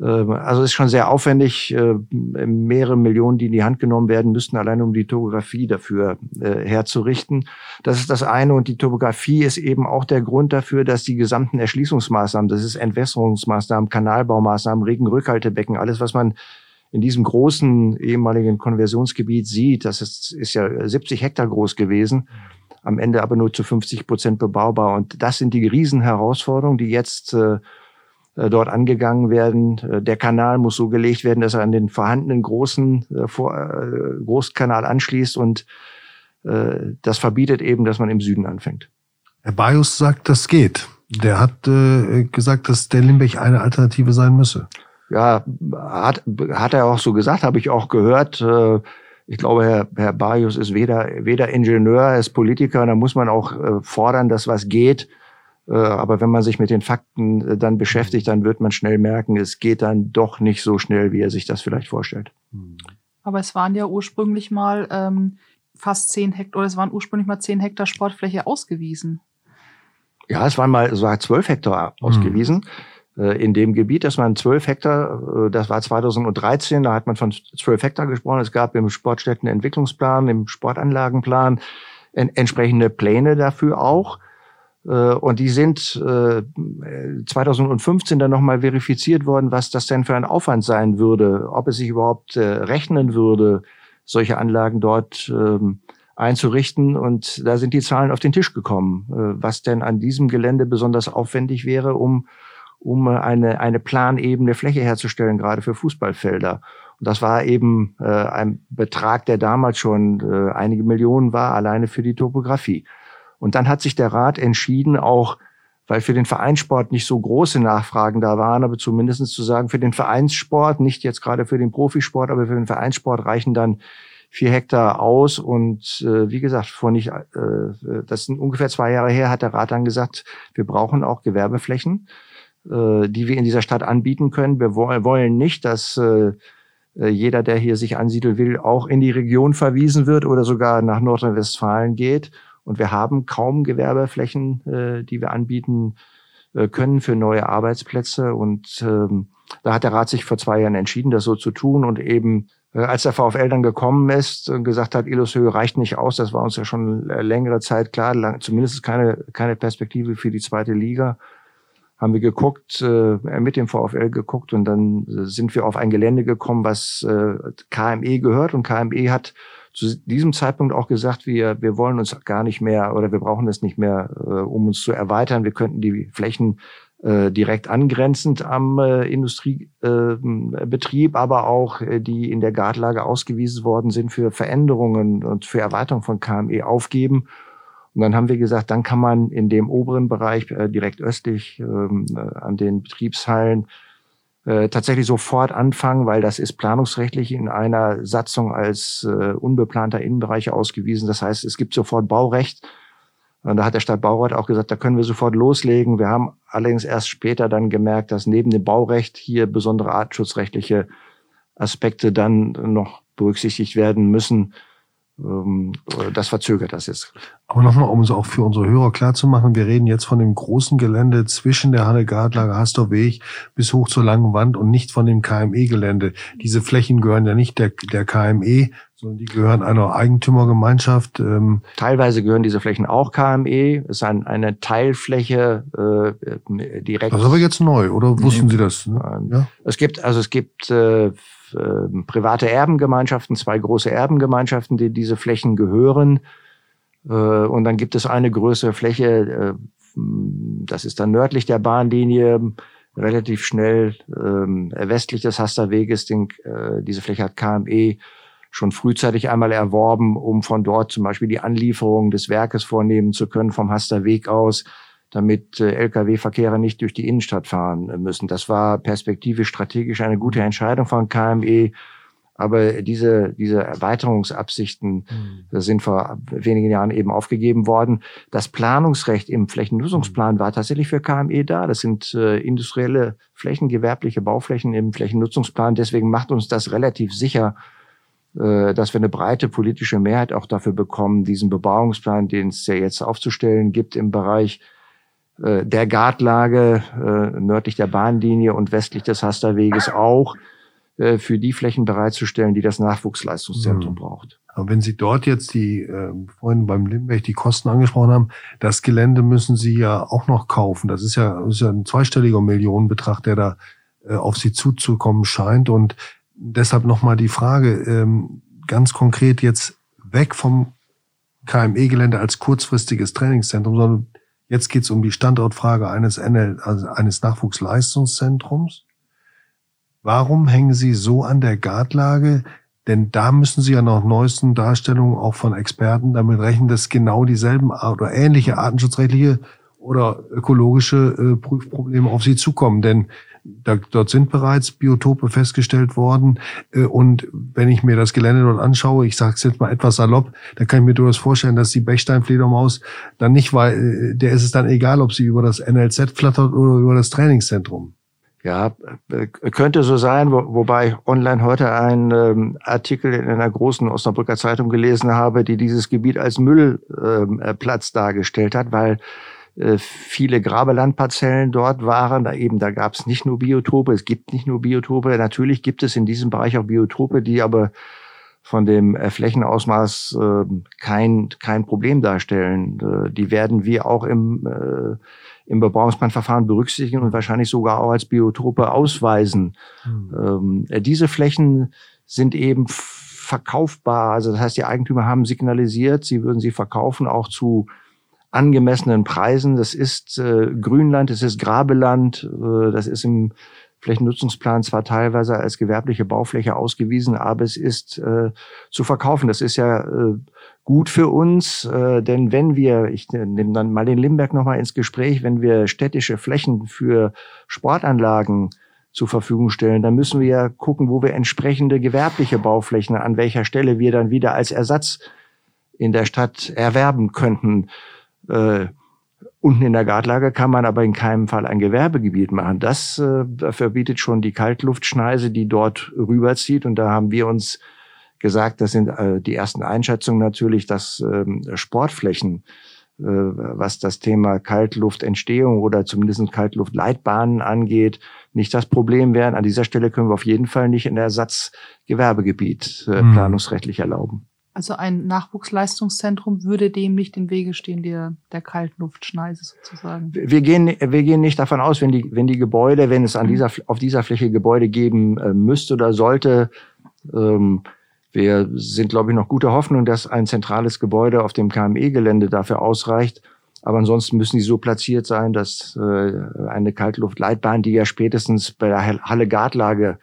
Ähm, also ist schon sehr aufwendig, äh, mehrere Millionen, die in die Hand genommen werden müssten, allein um die Topografie dafür äh, herzurichten. Das ist das eine. Und die Topografie ist eben auch der Grund dafür, dass die gesamten Erschließungsmaßnahmen, das ist Entwässerungsmaßnahmen, Kanalbaumaßnahmen, Regenrückhaltebecken, alles, was man in diesem großen ehemaligen Konversionsgebiet sieht, das ist, ist ja 70 Hektar groß gewesen, am Ende aber nur zu 50 Prozent bebaubar. Und das sind die Riesenherausforderungen, die jetzt äh, dort angegangen werden. Äh, der Kanal muss so gelegt werden, dass er an den vorhandenen großen äh, Großkanal anschließt und das verbietet eben, dass man im Süden anfängt. Herr Bajus sagt, das geht. Der hat äh, gesagt, dass der Limbeck eine Alternative sein müsse. Ja, hat, hat er auch so gesagt, habe ich auch gehört. Ich glaube, Herr, Herr Bajus ist weder, weder Ingenieur, er ist Politiker. Da muss man auch fordern, dass was geht. Äh, aber wenn man sich mit den Fakten äh, dann beschäftigt, dann wird man schnell merken, es geht dann doch nicht so schnell, wie er sich das vielleicht vorstellt. Aber es waren ja ursprünglich mal ähm, fast zehn Hektar, oder es waren ursprünglich mal zehn Hektar Sportfläche ausgewiesen. Ja, es waren mal, es war zwölf Hektar ausgewiesen. Mhm. In dem Gebiet, das waren zwölf Hektar, das war 2013, da hat man von zwölf Hektar gesprochen. Es gab im Sportstättenentwicklungsplan, im Sportanlagenplan entsprechende Pläne dafür auch. Äh, und die sind 2015 äh, dann nochmal verifiziert worden, was das denn für ein Aufwand sein würde, ob es sich überhaupt äh, rechnen würde, solche Anlagen dort ähm, einzurichten. Und da sind die Zahlen auf den Tisch gekommen, was denn an diesem Gelände besonders aufwendig wäre, um, um eine, eine planebene Fläche herzustellen, gerade für Fußballfelder. Und das war eben ein Betrag, der damals schon einige Millionen war, alleine für die Topografie. Und dann hat sich der Rat entschieden, auch weil für den Vereinssport nicht so große Nachfragen da waren, aber zumindest zu sagen, für den Vereinssport, nicht jetzt gerade für den Profisport, aber für den Vereinssport reichen dann vier Hektar aus. Und äh, wie gesagt, vor nicht, äh, das sind ungefähr zwei Jahre her, hat der Rat dann gesagt, wir brauchen auch Gewerbeflächen, äh, die wir in dieser Stadt anbieten können. Wir wollen nicht, dass äh, jeder, der hier sich ansiedeln will, auch in die Region verwiesen wird oder sogar nach Nordrhein-Westfalen geht. Und wir haben kaum Gewerbeflächen, äh, die wir anbieten äh, können für neue Arbeitsplätze. Und ähm, da hat der Rat sich vor zwei Jahren entschieden, das so zu tun. Und eben äh, als der VfL dann gekommen ist und gesagt hat, Illushöhe reicht nicht aus, das war uns ja schon längere Zeit klar, lang, zumindest keine, keine Perspektive für die zweite Liga, haben wir geguckt, äh, mit dem VfL geguckt. Und dann sind wir auf ein Gelände gekommen, was äh, KME gehört. Und KME hat zu diesem Zeitpunkt auch gesagt, wir, wir wollen uns gar nicht mehr oder wir brauchen das nicht mehr, äh, um uns zu erweitern. Wir könnten die Flächen äh, direkt angrenzend am äh, Industriebetrieb, äh, aber auch äh, die in der Gartlage ausgewiesen worden sind für Veränderungen und für Erweiterung von KME aufgeben. Und dann haben wir gesagt, dann kann man in dem oberen Bereich äh, direkt östlich ähm, äh, an den Betriebshallen äh, tatsächlich sofort anfangen, weil das ist planungsrechtlich in einer Satzung als äh, unbeplanter Innenbereich ausgewiesen. Das heißt, es gibt sofort Baurecht. Und da hat der Stadtbaurat auch gesagt, da können wir sofort loslegen. Wir haben allerdings erst später dann gemerkt, dass neben dem Baurecht hier besondere artenschutzrechtliche Aspekte dann noch berücksichtigt werden müssen. Ähm, das verzögert das jetzt. Aber nochmal, um es auch für unsere Hörer klar zu machen, wir reden jetzt von dem großen Gelände zwischen der Halle Gartlager Hastorweg bis hoch zur langen Wand und nicht von dem KME-Gelände. Diese Flächen gehören ja nicht der, der KME, sondern die gehören einer Eigentümergemeinschaft. Ähm. Teilweise gehören diese Flächen auch KME. Es ist ein, eine Teilfläche äh, direkt. Das ist aber jetzt neu, oder wussten nee. Sie das? Ne? Ja? Es gibt also es gibt äh, äh, private Erbengemeinschaften, zwei große Erbengemeinschaften, die diese Flächen gehören. Äh, und dann gibt es eine größere Fläche, äh, das ist dann nördlich der Bahnlinie, relativ schnell ähm, westlich des Hasterweges. Den, äh, diese Fläche hat KME schon frühzeitig einmal erworben, um von dort zum Beispiel die Anlieferung des Werkes vornehmen zu können vom Hasterweg aus damit äh, Lkw-Verkehre nicht durch die Innenstadt fahren äh, müssen. Das war perspektivisch strategisch eine gute Entscheidung von KME. Aber diese, diese Erweiterungsabsichten mhm. sind vor wenigen Jahren eben aufgegeben worden. Das Planungsrecht im Flächennutzungsplan mhm. war tatsächlich für KME da. Das sind äh, industrielle Flächen, gewerbliche Bauflächen im Flächennutzungsplan. Deswegen macht uns das relativ sicher, äh, dass wir eine breite politische Mehrheit auch dafür bekommen, diesen Bebauungsplan, den es ja jetzt aufzustellen gibt im Bereich äh, der Gartlage äh, nördlich der Bahnlinie und westlich des Hasterweges auch äh, für die Flächen bereitzustellen, die das Nachwuchsleistungszentrum mhm. braucht. Aber wenn Sie dort jetzt die, äh, vorhin beim Limberg die Kosten angesprochen haben, das Gelände müssen Sie ja auch noch kaufen. Das ist ja, das ist ja ein zweistelliger Millionenbetrag, der da äh, auf Sie zuzukommen scheint. Und deshalb nochmal die Frage, ähm, ganz konkret jetzt weg vom KME-Gelände als kurzfristiges Trainingszentrum, sondern Jetzt geht es um die Standortfrage eines, NL, also eines Nachwuchsleistungszentrums. Warum hängen Sie so an der Gartlage? Denn da müssen Sie ja nach neuesten Darstellungen auch von Experten damit rechnen, dass genau dieselben oder ähnliche artenschutzrechtliche oder ökologische äh, Prüfprobleme auf Sie zukommen. Denn da, dort sind bereits Biotope festgestellt worden. Äh, und wenn ich mir das Gelände dort anschaue, ich sage es jetzt mal etwas salopp, da kann ich mir durchaus vorstellen, dass die Bechsteinfledermaus dann nicht, weil äh, der ist es dann egal, ob sie über das NLZ flattert oder über das Trainingszentrum. Ja, äh, könnte so sein, wo, wobei online heute einen ähm, Artikel in einer großen Osnabrücker Zeitung gelesen habe, die dieses Gebiet als Müllplatz ähm, dargestellt hat, weil viele Grabelandparzellen dort waren. Da eben, da gab es nicht nur Biotope, es gibt nicht nur Biotope. Natürlich gibt es in diesem Bereich auch Biotope, die aber von dem äh, Flächenausmaß äh, kein, kein Problem darstellen. Äh, die werden wir auch im, äh, im Bebauungsplanverfahren berücksichtigen und wahrscheinlich sogar auch als Biotope ausweisen. Mhm. Ähm, diese Flächen sind eben verkaufbar. Also das heißt, die Eigentümer haben signalisiert, sie würden sie verkaufen, auch zu angemessenen Preisen. Das ist äh, Grünland, das ist Grabeland, äh, das ist im Flächennutzungsplan zwar teilweise als gewerbliche Baufläche ausgewiesen, aber es ist äh, zu verkaufen. Das ist ja äh, gut für uns, äh, denn wenn wir, ich nehme dann mal den Limberg nochmal ins Gespräch, wenn wir städtische Flächen für Sportanlagen zur Verfügung stellen, dann müssen wir ja gucken, wo wir entsprechende gewerbliche Bauflächen, an welcher Stelle wir dann wieder als Ersatz in der Stadt erwerben könnten. Äh, unten in der Gartlage kann man aber in keinem Fall ein Gewerbegebiet machen. Das äh, verbietet schon die Kaltluftschneise, die dort rüberzieht. Und da haben wir uns gesagt, das sind äh, die ersten Einschätzungen natürlich, dass ähm, Sportflächen, äh, was das Thema Kaltluftentstehung oder zumindest Kaltluftleitbahnen angeht, nicht das Problem wären. An dieser Stelle können wir auf jeden Fall nicht ein Ersatzgewerbegebiet äh, mhm. planungsrechtlich erlauben. Also ein Nachwuchsleistungszentrum würde dem nicht im Wege stehen, der, der Kaltluftschneise sozusagen. Wir gehen, wir gehen nicht davon aus, wenn die, wenn die Gebäude, wenn es an mhm. dieser, auf dieser Fläche Gebäude geben äh, müsste oder sollte, ähm, wir sind, glaube ich, noch gute Hoffnung, dass ein zentrales Gebäude auf dem KME-Gelände dafür ausreicht. Aber ansonsten müssen die so platziert sein, dass äh, eine Kaltluftleitbahn, die ja spätestens bei der Halle Gartlage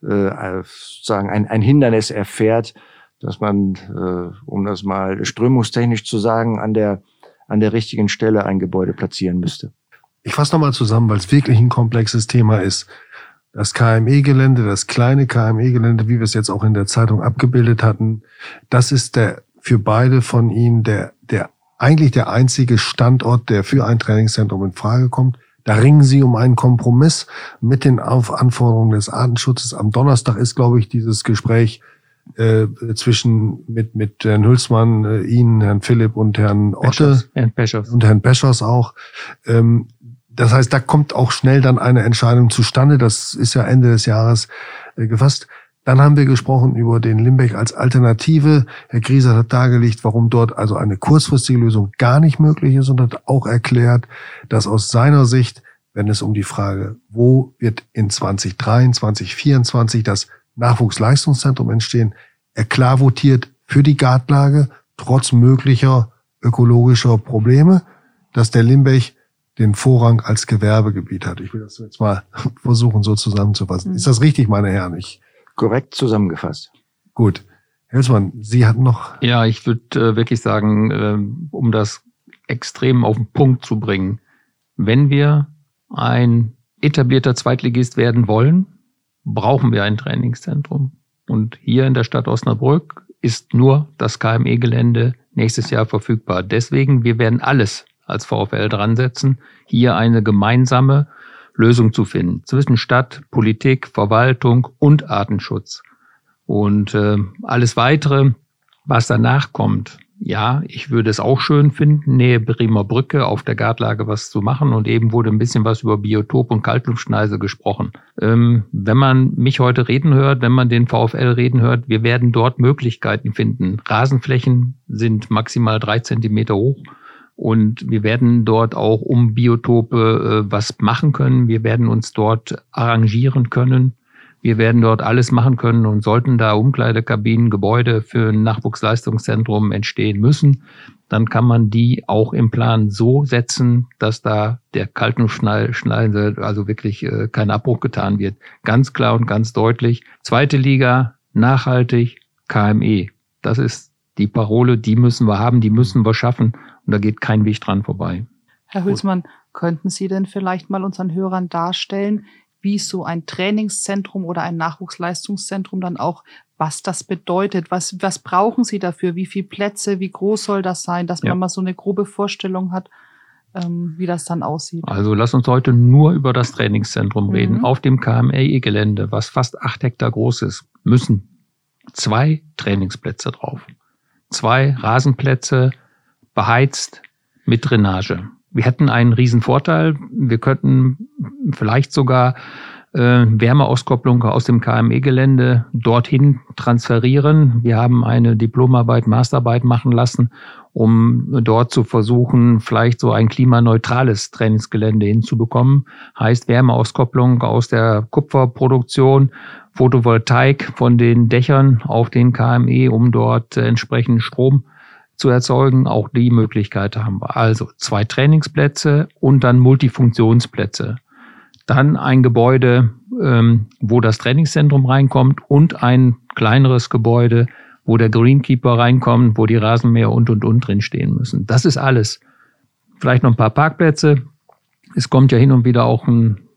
äh, sozusagen ein, ein Hindernis erfährt, dass man, äh, um das mal strömungstechnisch zu sagen, an der, an der richtigen Stelle ein Gebäude platzieren müsste. Ich fasse nochmal zusammen, weil es wirklich ein komplexes Thema ist. Das KME-Gelände, das kleine KME-Gelände, wie wir es jetzt auch in der Zeitung abgebildet hatten, das ist der für beide von Ihnen der, der eigentlich der einzige Standort, der für ein Trainingszentrum in Frage kommt. Da ringen Sie um einen Kompromiss mit den Anforderungen des Artenschutzes. Am Donnerstag ist, glaube ich, dieses Gespräch äh, zwischen mit mit Herrn Hülsmann, äh, Ihnen, Herrn Philipp und Herrn Otte Herrn Peschers. und Herrn Peschers auch. Ähm, das heißt, da kommt auch schnell dann eine Entscheidung zustande. Das ist ja Ende des Jahres äh, gefasst. Dann haben wir gesprochen über den Limbeck als Alternative. Herr Grieser hat dargelegt, warum dort also eine kurzfristige Lösung gar nicht möglich ist und hat auch erklärt, dass aus seiner Sicht, wenn es um die Frage, wo wird in 2023, 2024 das Nachwuchsleistungszentrum entstehen, er klar votiert für die Gartlage, trotz möglicher ökologischer Probleme, dass der Limbeck den Vorrang als Gewerbegebiet hat. Ich will das jetzt mal *laughs* versuchen, so zusammenzufassen. Mhm. Ist das richtig, meine Herren? Ich Korrekt zusammengefasst. Gut. Helsmann, Sie hatten noch. Ja, ich würde äh, wirklich sagen, äh, um das extrem auf den Punkt zu bringen, wenn wir ein etablierter Zweitligist werden wollen, brauchen wir ein Trainingszentrum. Und hier in der Stadt Osnabrück ist nur das KME-Gelände nächstes Jahr verfügbar. Deswegen, wir werden alles als VfL dran setzen, hier eine gemeinsame Lösung zu finden zwischen Stadt, Politik, Verwaltung und Artenschutz. Und äh, alles weitere, was danach kommt, ja, ich würde es auch schön finden, Nähe Bremer Brücke auf der Gartlage was zu machen. Und eben wurde ein bisschen was über Biotop und Kaltluftschneise gesprochen. Ähm, wenn man mich heute reden hört, wenn man den VfL reden hört, wir werden dort Möglichkeiten finden. Rasenflächen sind maximal drei Zentimeter hoch. Und wir werden dort auch um Biotope äh, was machen können. Wir werden uns dort arrangieren können. Wir werden dort alles machen können und sollten da Umkleidekabinen, Gebäude für ein Nachwuchsleistungszentrum entstehen müssen, dann kann man die auch im Plan so setzen, dass da der kalten Schneide, also wirklich äh, kein Abbruch getan wird. Ganz klar und ganz deutlich. Zweite Liga, nachhaltig, KME. Das ist die Parole, die müssen wir haben, die müssen wir schaffen. Und da geht kein Weg dran vorbei. Herr Hülsmann, könnten Sie denn vielleicht mal unseren Hörern darstellen, wie so ein Trainingszentrum oder ein Nachwuchsleistungszentrum dann auch, was das bedeutet? Was, was brauchen Sie dafür? Wie viele Plätze? Wie groß soll das sein? Dass man ja. mal so eine grobe Vorstellung hat, ähm, wie das dann aussieht. Also lass uns heute nur über das Trainingszentrum mhm. reden. Auf dem KME-Gelände, was fast acht Hektar groß ist, müssen zwei Trainingsplätze drauf. Zwei Rasenplätze, beheizt mit Drainage. Wir hätten einen riesen Vorteil. Wir könnten vielleicht sogar äh, Wärmeauskopplung aus dem KME-Gelände dorthin transferieren. Wir haben eine Diplomarbeit, Masterarbeit machen lassen, um dort zu versuchen, vielleicht so ein klimaneutrales Trainingsgelände hinzubekommen. Heißt Wärmeauskopplung aus der Kupferproduktion, Photovoltaik von den Dächern auf den KME, um dort äh, entsprechend Strom zu erzeugen. Auch die Möglichkeit haben wir. Also zwei Trainingsplätze und dann Multifunktionsplätze. Dann ein Gebäude, ähm, wo das Trainingszentrum reinkommt und ein kleineres Gebäude, wo der Greenkeeper reinkommt, wo die Rasenmäher und und und drin stehen müssen. Das ist alles. Vielleicht noch ein paar Parkplätze. Es kommt ja hin und wieder auch ein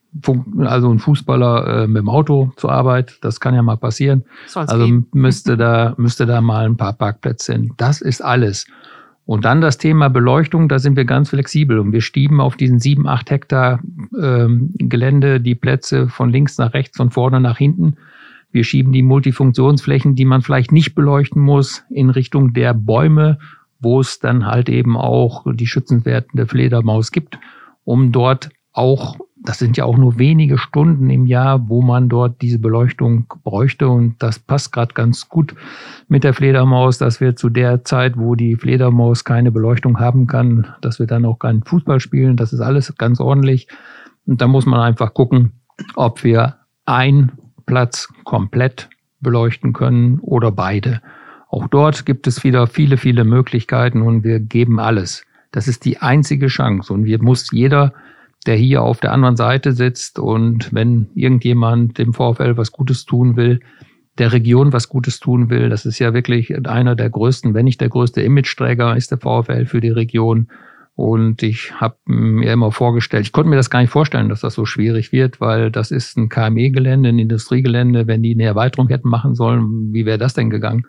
also ein Fußballer äh, mit dem Auto zur Arbeit, das kann ja mal passieren. Soll's also gehen. müsste da, müsste da mal ein paar Parkplätze hin. Das ist alles. Und dann das Thema Beleuchtung, da sind wir ganz flexibel und wir stieben auf diesen sieben, acht Hektar ähm, Gelände die Plätze von links nach rechts, von vorne nach hinten. Wir schieben die Multifunktionsflächen, die man vielleicht nicht beleuchten muss, in Richtung der Bäume, wo es dann halt eben auch die schützenswerte Fledermaus gibt, um dort auch das sind ja auch nur wenige Stunden im Jahr, wo man dort diese Beleuchtung bräuchte. Und das passt gerade ganz gut mit der Fledermaus, dass wir zu der Zeit, wo die Fledermaus keine Beleuchtung haben kann, dass wir dann auch keinen Fußball spielen. Das ist alles ganz ordentlich. Und da muss man einfach gucken, ob wir ein Platz komplett beleuchten können oder beide. Auch dort gibt es wieder viele, viele Möglichkeiten und wir geben alles. Das ist die einzige Chance. Und wir muss jeder der hier auf der anderen Seite sitzt und wenn irgendjemand dem VfL was Gutes tun will, der Region was Gutes tun will, das ist ja wirklich einer der größten, wenn nicht der größte Imageträger ist der VfL für die Region. Und ich habe mir immer vorgestellt, ich konnte mir das gar nicht vorstellen, dass das so schwierig wird, weil das ist ein KME-Gelände, ein Industriegelände. Wenn die eine Erweiterung hätten machen sollen, wie wäre das denn gegangen?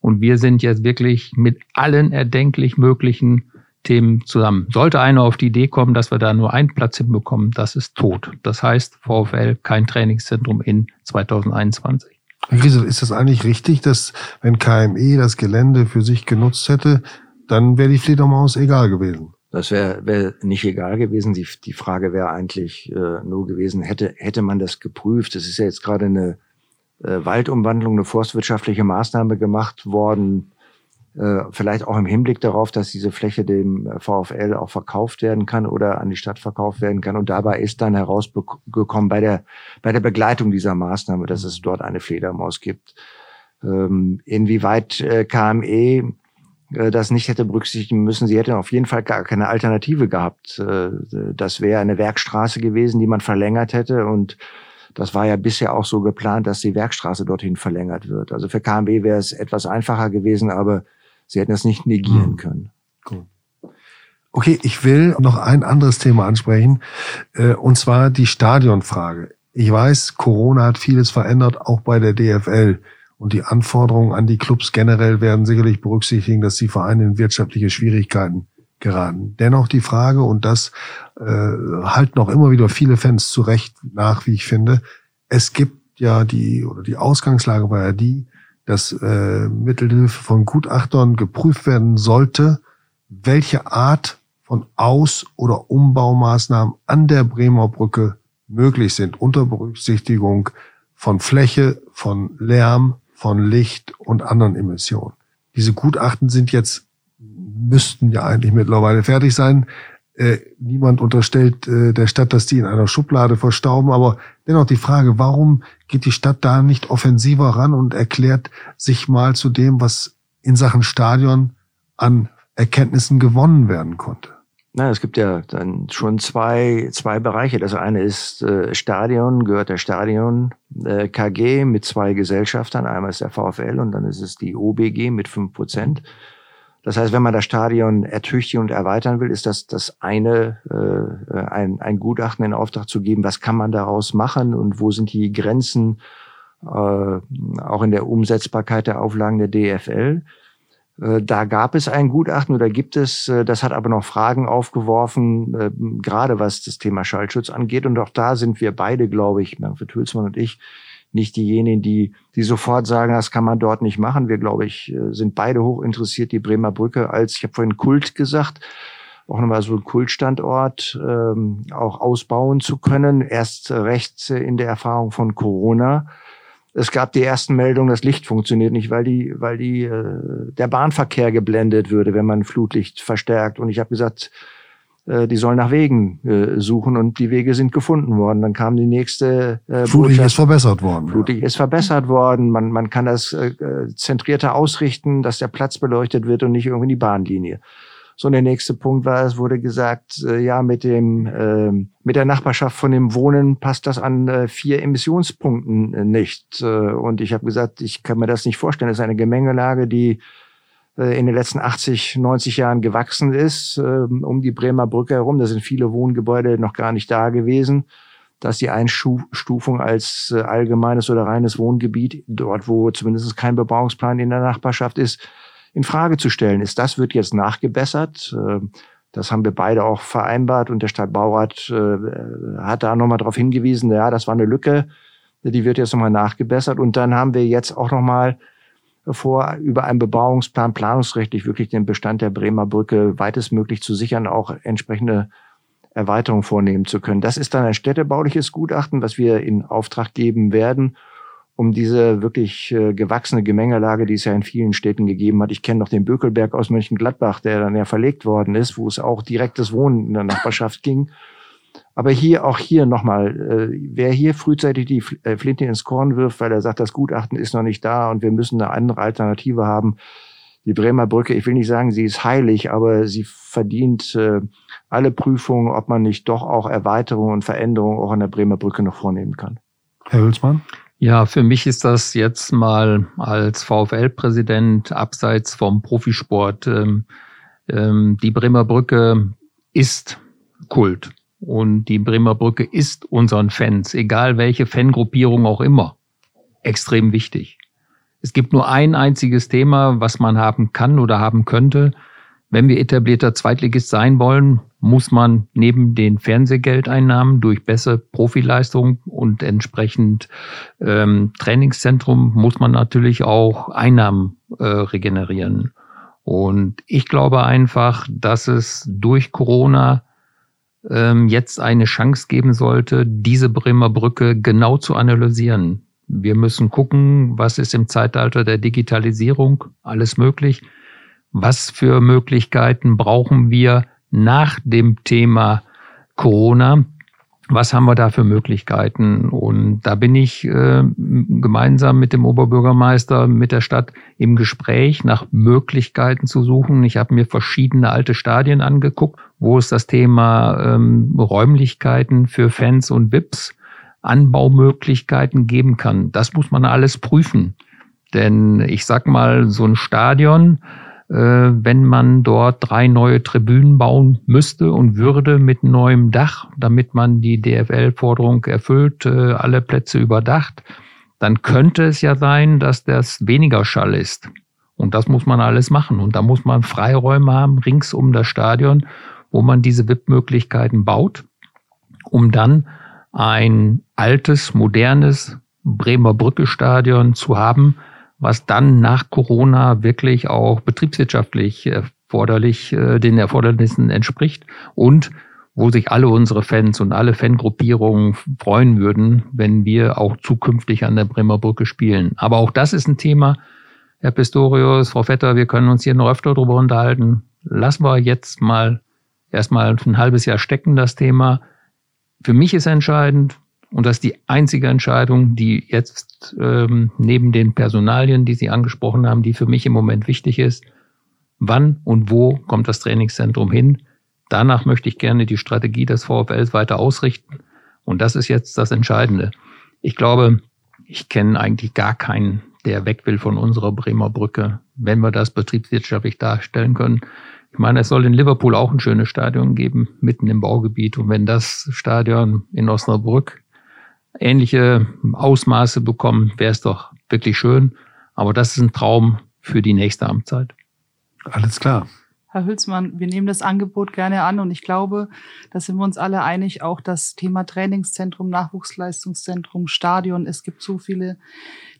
Und wir sind jetzt wirklich mit allen erdenklich möglichen Themen zusammen. Sollte einer auf die Idee kommen, dass wir da nur einen Platz hinbekommen, das ist tot. Das heißt, VfL kein Trainingszentrum in 2021. Herr ist das eigentlich richtig, dass wenn KME das Gelände für sich genutzt hätte, dann wäre die Fledermaus egal gewesen? Das wäre wär nicht egal gewesen. Die, die Frage wäre eigentlich äh, nur gewesen, hätte, hätte man das geprüft? Das ist ja jetzt gerade eine äh, Waldumwandlung eine forstwirtschaftliche Maßnahme gemacht worden, äh, vielleicht auch im Hinblick darauf, dass diese Fläche dem VfL auch verkauft werden kann oder an die Stadt verkauft werden kann. Und dabei ist dann herausgekommen bei der, bei der Begleitung dieser Maßnahme, dass es dort eine Fledermaus gibt. Ähm, inwieweit äh, KME äh, das nicht hätte berücksichtigen müssen. Sie hätten auf jeden Fall gar keine Alternative gehabt. Äh, das wäre eine Werkstraße gewesen, die man verlängert hätte und das war ja bisher auch so geplant, dass die Werkstraße dorthin verlängert wird. Also für KMB wäre es etwas einfacher gewesen, aber sie hätten es nicht negieren hm. können. Cool. Okay, ich will noch ein anderes Thema ansprechen, äh, und zwar die Stadionfrage. Ich weiß, Corona hat vieles verändert, auch bei der DFL. Und die Anforderungen an die Clubs generell werden sicherlich berücksichtigen, dass die Vereine in wirtschaftliche Schwierigkeiten geraten. Dennoch die Frage, und das äh, halten auch immer wieder viele Fans zurecht nach, wie ich finde, es gibt ja die, oder die Ausgangslage war ja die, dass äh, Mittelhilfe von Gutachtern geprüft werden sollte, welche Art von Aus- oder Umbaumaßnahmen an der Bremer Brücke möglich sind, unter Berücksichtigung von Fläche, von Lärm, von Licht und anderen Emissionen. Diese Gutachten sind jetzt, müssten ja eigentlich mittlerweile fertig sein. Äh, niemand unterstellt äh, der Stadt, dass die in einer Schublade verstauben, aber dennoch die Frage, warum geht die Stadt da nicht offensiver ran und erklärt sich mal zu dem, was in Sachen Stadion an Erkenntnissen gewonnen werden konnte? Na, es gibt ja dann schon zwei, zwei Bereiche. Das eine ist äh, Stadion, gehört der Stadion äh, KG mit zwei Gesellschaftern. Einmal ist der VfL und dann ist es die OBG mit fünf Prozent. Das heißt, wenn man das Stadion ertüchtigen und erweitern will, ist das das eine, äh, ein, ein Gutachten in Auftrag zu geben, was kann man daraus machen und wo sind die Grenzen äh, auch in der Umsetzbarkeit der Auflagen der DFL. Äh, da gab es ein Gutachten oder gibt es, äh, das hat aber noch Fragen aufgeworfen, äh, gerade was das Thema Schallschutz angeht. Und auch da sind wir beide, glaube ich, Manfred Hülsmann und ich, nicht diejenigen, die, die sofort sagen, das kann man dort nicht machen. Wir, glaube ich, sind beide hoch interessiert, die Bremer Brücke als, ich habe vorhin Kult gesagt, auch nochmal so ein Kultstandort ähm, auch ausbauen zu können. Erst recht in der Erfahrung von Corona es gab die ersten Meldungen, das Licht funktioniert nicht, weil die, weil die äh, der Bahnverkehr geblendet würde, wenn man Flutlicht verstärkt. Und ich habe gesagt, äh, die sollen nach Wegen äh, suchen und die Wege sind gefunden worden. Dann kam die nächste äh, Flutlicht ist verbessert worden. Flutlicht ja. ist verbessert worden. Man, man kann das äh, zentrierter ausrichten, dass der Platz beleuchtet wird und nicht irgendwie die Bahnlinie. So, der nächste Punkt war, es wurde gesagt, äh, ja, mit dem, äh, mit der Nachbarschaft von dem Wohnen passt das an äh, vier Emissionspunkten äh, nicht. Äh, und ich habe gesagt, ich kann mir das nicht vorstellen. Das ist eine Gemengelage, die äh, in den letzten 80, 90 Jahren gewachsen ist, äh, um die Bremer Brücke herum. Da sind viele Wohngebäude noch gar nicht da gewesen. Dass die Einstufung als äh, allgemeines oder reines Wohngebiet, dort wo zumindest kein Bebauungsplan in der Nachbarschaft ist, in Frage zu stellen ist. Das wird jetzt nachgebessert. Ähm, das haben wir beide auch vereinbart und der Stadtbaurat äh, hat da nochmal darauf hingewiesen, ja, das war eine Lücke, die wird jetzt nochmal nachgebessert. Und dann haben wir jetzt auch nochmal vor, über einen Bebauungsplan planungsrechtlich wirklich den Bestand der Bremer Brücke weitestmöglich zu sichern, auch entsprechende Erweiterungen vornehmen zu können. Das ist dann ein städtebauliches Gutachten, was wir in Auftrag geben werden um diese wirklich äh, gewachsene Gemengelage, die es ja in vielen Städten gegeben hat. Ich kenne noch den Bökelberg aus Mönchengladbach, der dann ja verlegt worden ist, wo es auch direktes Wohnen in der Nachbarschaft ging. Aber hier, auch hier nochmal, äh, wer hier frühzeitig die äh, Flinte ins Korn wirft, weil er sagt, das Gutachten ist noch nicht da und wir müssen eine andere Alternative haben. Die Bremer Brücke, ich will nicht sagen, sie ist heilig, aber sie verdient äh, alle Prüfungen, ob man nicht doch auch Erweiterungen und Veränderungen auch an der Bremer Brücke noch vornehmen kann. Herr Hülsmann? Ja, für mich ist das jetzt mal als VfL-Präsident abseits vom Profisport. Ähm, ähm, die Bremer Brücke ist Kult und die Bremer Brücke ist unseren Fans, egal welche Fangruppierung auch immer, extrem wichtig. Es gibt nur ein einziges Thema, was man haben kann oder haben könnte. Wenn wir etablierter Zweitligist sein wollen, muss man neben den Fernsehgeldeinnahmen durch bessere Profileistung und entsprechend ähm, Trainingszentrum muss man natürlich auch Einnahmen äh, regenerieren. Und ich glaube einfach, dass es durch Corona ähm, jetzt eine Chance geben sollte, diese Bremer Brücke genau zu analysieren. Wir müssen gucken, was ist im Zeitalter der Digitalisierung alles möglich. Was für Möglichkeiten brauchen wir nach dem Thema Corona? Was haben wir da für Möglichkeiten? Und da bin ich äh, gemeinsam mit dem Oberbürgermeister, mit der Stadt im Gespräch nach Möglichkeiten zu suchen. Ich habe mir verschiedene alte Stadien angeguckt, wo es das Thema ähm, Räumlichkeiten für Fans und VIPs, Anbaumöglichkeiten geben kann. Das muss man alles prüfen. Denn ich sag mal, so ein Stadion, wenn man dort drei neue Tribünen bauen müsste und würde mit neuem Dach, damit man die DFL-Forderung erfüllt, äh, alle Plätze überdacht, dann könnte es ja sein, dass das weniger Schall ist. Und das muss man alles machen. Und da muss man Freiräume haben rings um das Stadion, wo man diese VIP-Möglichkeiten baut, um dann ein altes, modernes Bremer Brücke Stadion zu haben, was dann nach Corona wirklich auch betriebswirtschaftlich erforderlich, äh, den Erfordernissen entspricht und wo sich alle unsere Fans und alle Fangruppierungen freuen würden, wenn wir auch zukünftig an der Bremer Brücke spielen. Aber auch das ist ein Thema, Herr Pistorius, Frau Vetter, wir können uns hier noch öfter darüber unterhalten. Lassen wir jetzt mal erstmal ein halbes Jahr stecken, das Thema. Für mich ist entscheidend, und das ist die einzige Entscheidung, die jetzt ähm, neben den Personalien, die Sie angesprochen haben, die für mich im Moment wichtig ist. Wann und wo kommt das Trainingszentrum hin? Danach möchte ich gerne die Strategie des VfLs weiter ausrichten. Und das ist jetzt das Entscheidende. Ich glaube, ich kenne eigentlich gar keinen, der weg will von unserer Bremer Brücke, wenn wir das betriebswirtschaftlich darstellen können. Ich meine, es soll in Liverpool auch ein schönes Stadion geben, mitten im Baugebiet. Und wenn das Stadion in Osnabrück ähnliche Ausmaße bekommen, wäre es doch wirklich schön. Aber das ist ein Traum für die nächste Amtszeit. Alles klar. Herr Hülsmann, wir nehmen das Angebot gerne an und ich glaube, da sind wir uns alle einig, auch das Thema Trainingszentrum, Nachwuchsleistungszentrum, Stadion. Es gibt so viele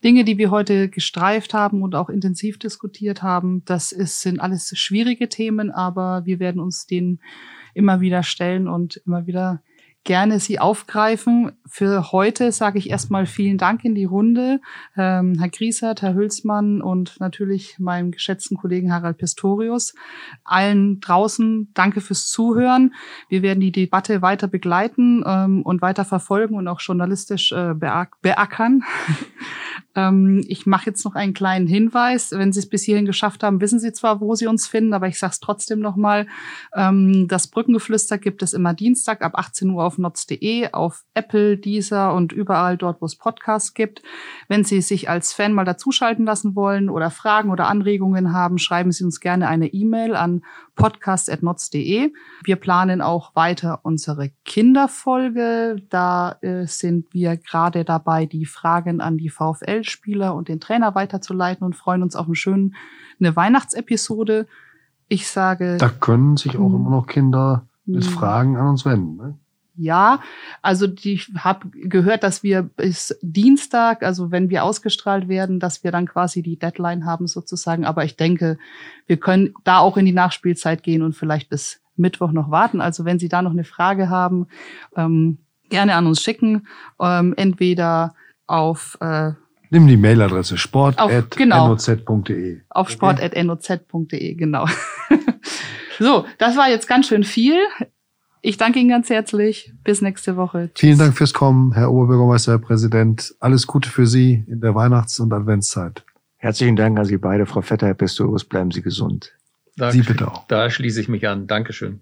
Dinge, die wir heute gestreift haben und auch intensiv diskutiert haben. Das ist, sind alles schwierige Themen, aber wir werden uns denen immer wieder stellen und immer wieder gerne Sie aufgreifen. Für heute sage ich erstmal vielen Dank in die Runde. Ähm, Herr Griesert, Herr Hülsmann und natürlich meinem geschätzten Kollegen Harald Pistorius. Allen draußen danke fürs Zuhören. Wir werden die Debatte weiter begleiten ähm, und weiter verfolgen und auch journalistisch äh, beackern. *laughs* ähm, ich mache jetzt noch einen kleinen Hinweis. Wenn Sie es bis hierhin geschafft haben, wissen Sie zwar, wo Sie uns finden, aber ich sage es trotzdem nochmal. Ähm, das Brückengeflüster gibt es immer Dienstag ab 18 Uhr auf notz.de, auf Apple, Deezer und überall dort, wo es Podcasts gibt. Wenn Sie sich als Fan mal dazuschalten lassen wollen oder Fragen oder Anregungen haben, schreiben Sie uns gerne eine E-Mail an podcast.notz.de. Wir planen auch weiter unsere Kinderfolge. Da äh, sind wir gerade dabei, die Fragen an die VfL-Spieler und den Trainer weiterzuleiten und freuen uns auf einen schönen, eine Weihnachtsepisode. Ich sage. Da können sich auch hm. immer noch Kinder mit hm. Fragen an uns wenden. Ne? Ja, also ich habe gehört, dass wir bis Dienstag, also wenn wir ausgestrahlt werden, dass wir dann quasi die Deadline haben sozusagen. Aber ich denke, wir können da auch in die Nachspielzeit gehen und vielleicht bis Mittwoch noch warten. Also wenn Sie da noch eine Frage haben, ähm, gerne an uns schicken. Ähm, entweder auf äh, Nimm die Mailadresse sport.noz.de. Genau, auf sport.noz.de, genau. *laughs* so, das war jetzt ganz schön viel. Ich danke Ihnen ganz herzlich. Bis nächste Woche. Tschüss. Vielen Dank fürs Kommen, Herr Oberbürgermeister, Herr Präsident. Alles Gute für Sie in der Weihnachts- und Adventszeit. Herzlichen Dank an Sie beide, Frau Vetter, Herr Pistorius. Bleiben Sie gesund. Da, Sie bitte auch. Da schließe ich mich an. Dankeschön.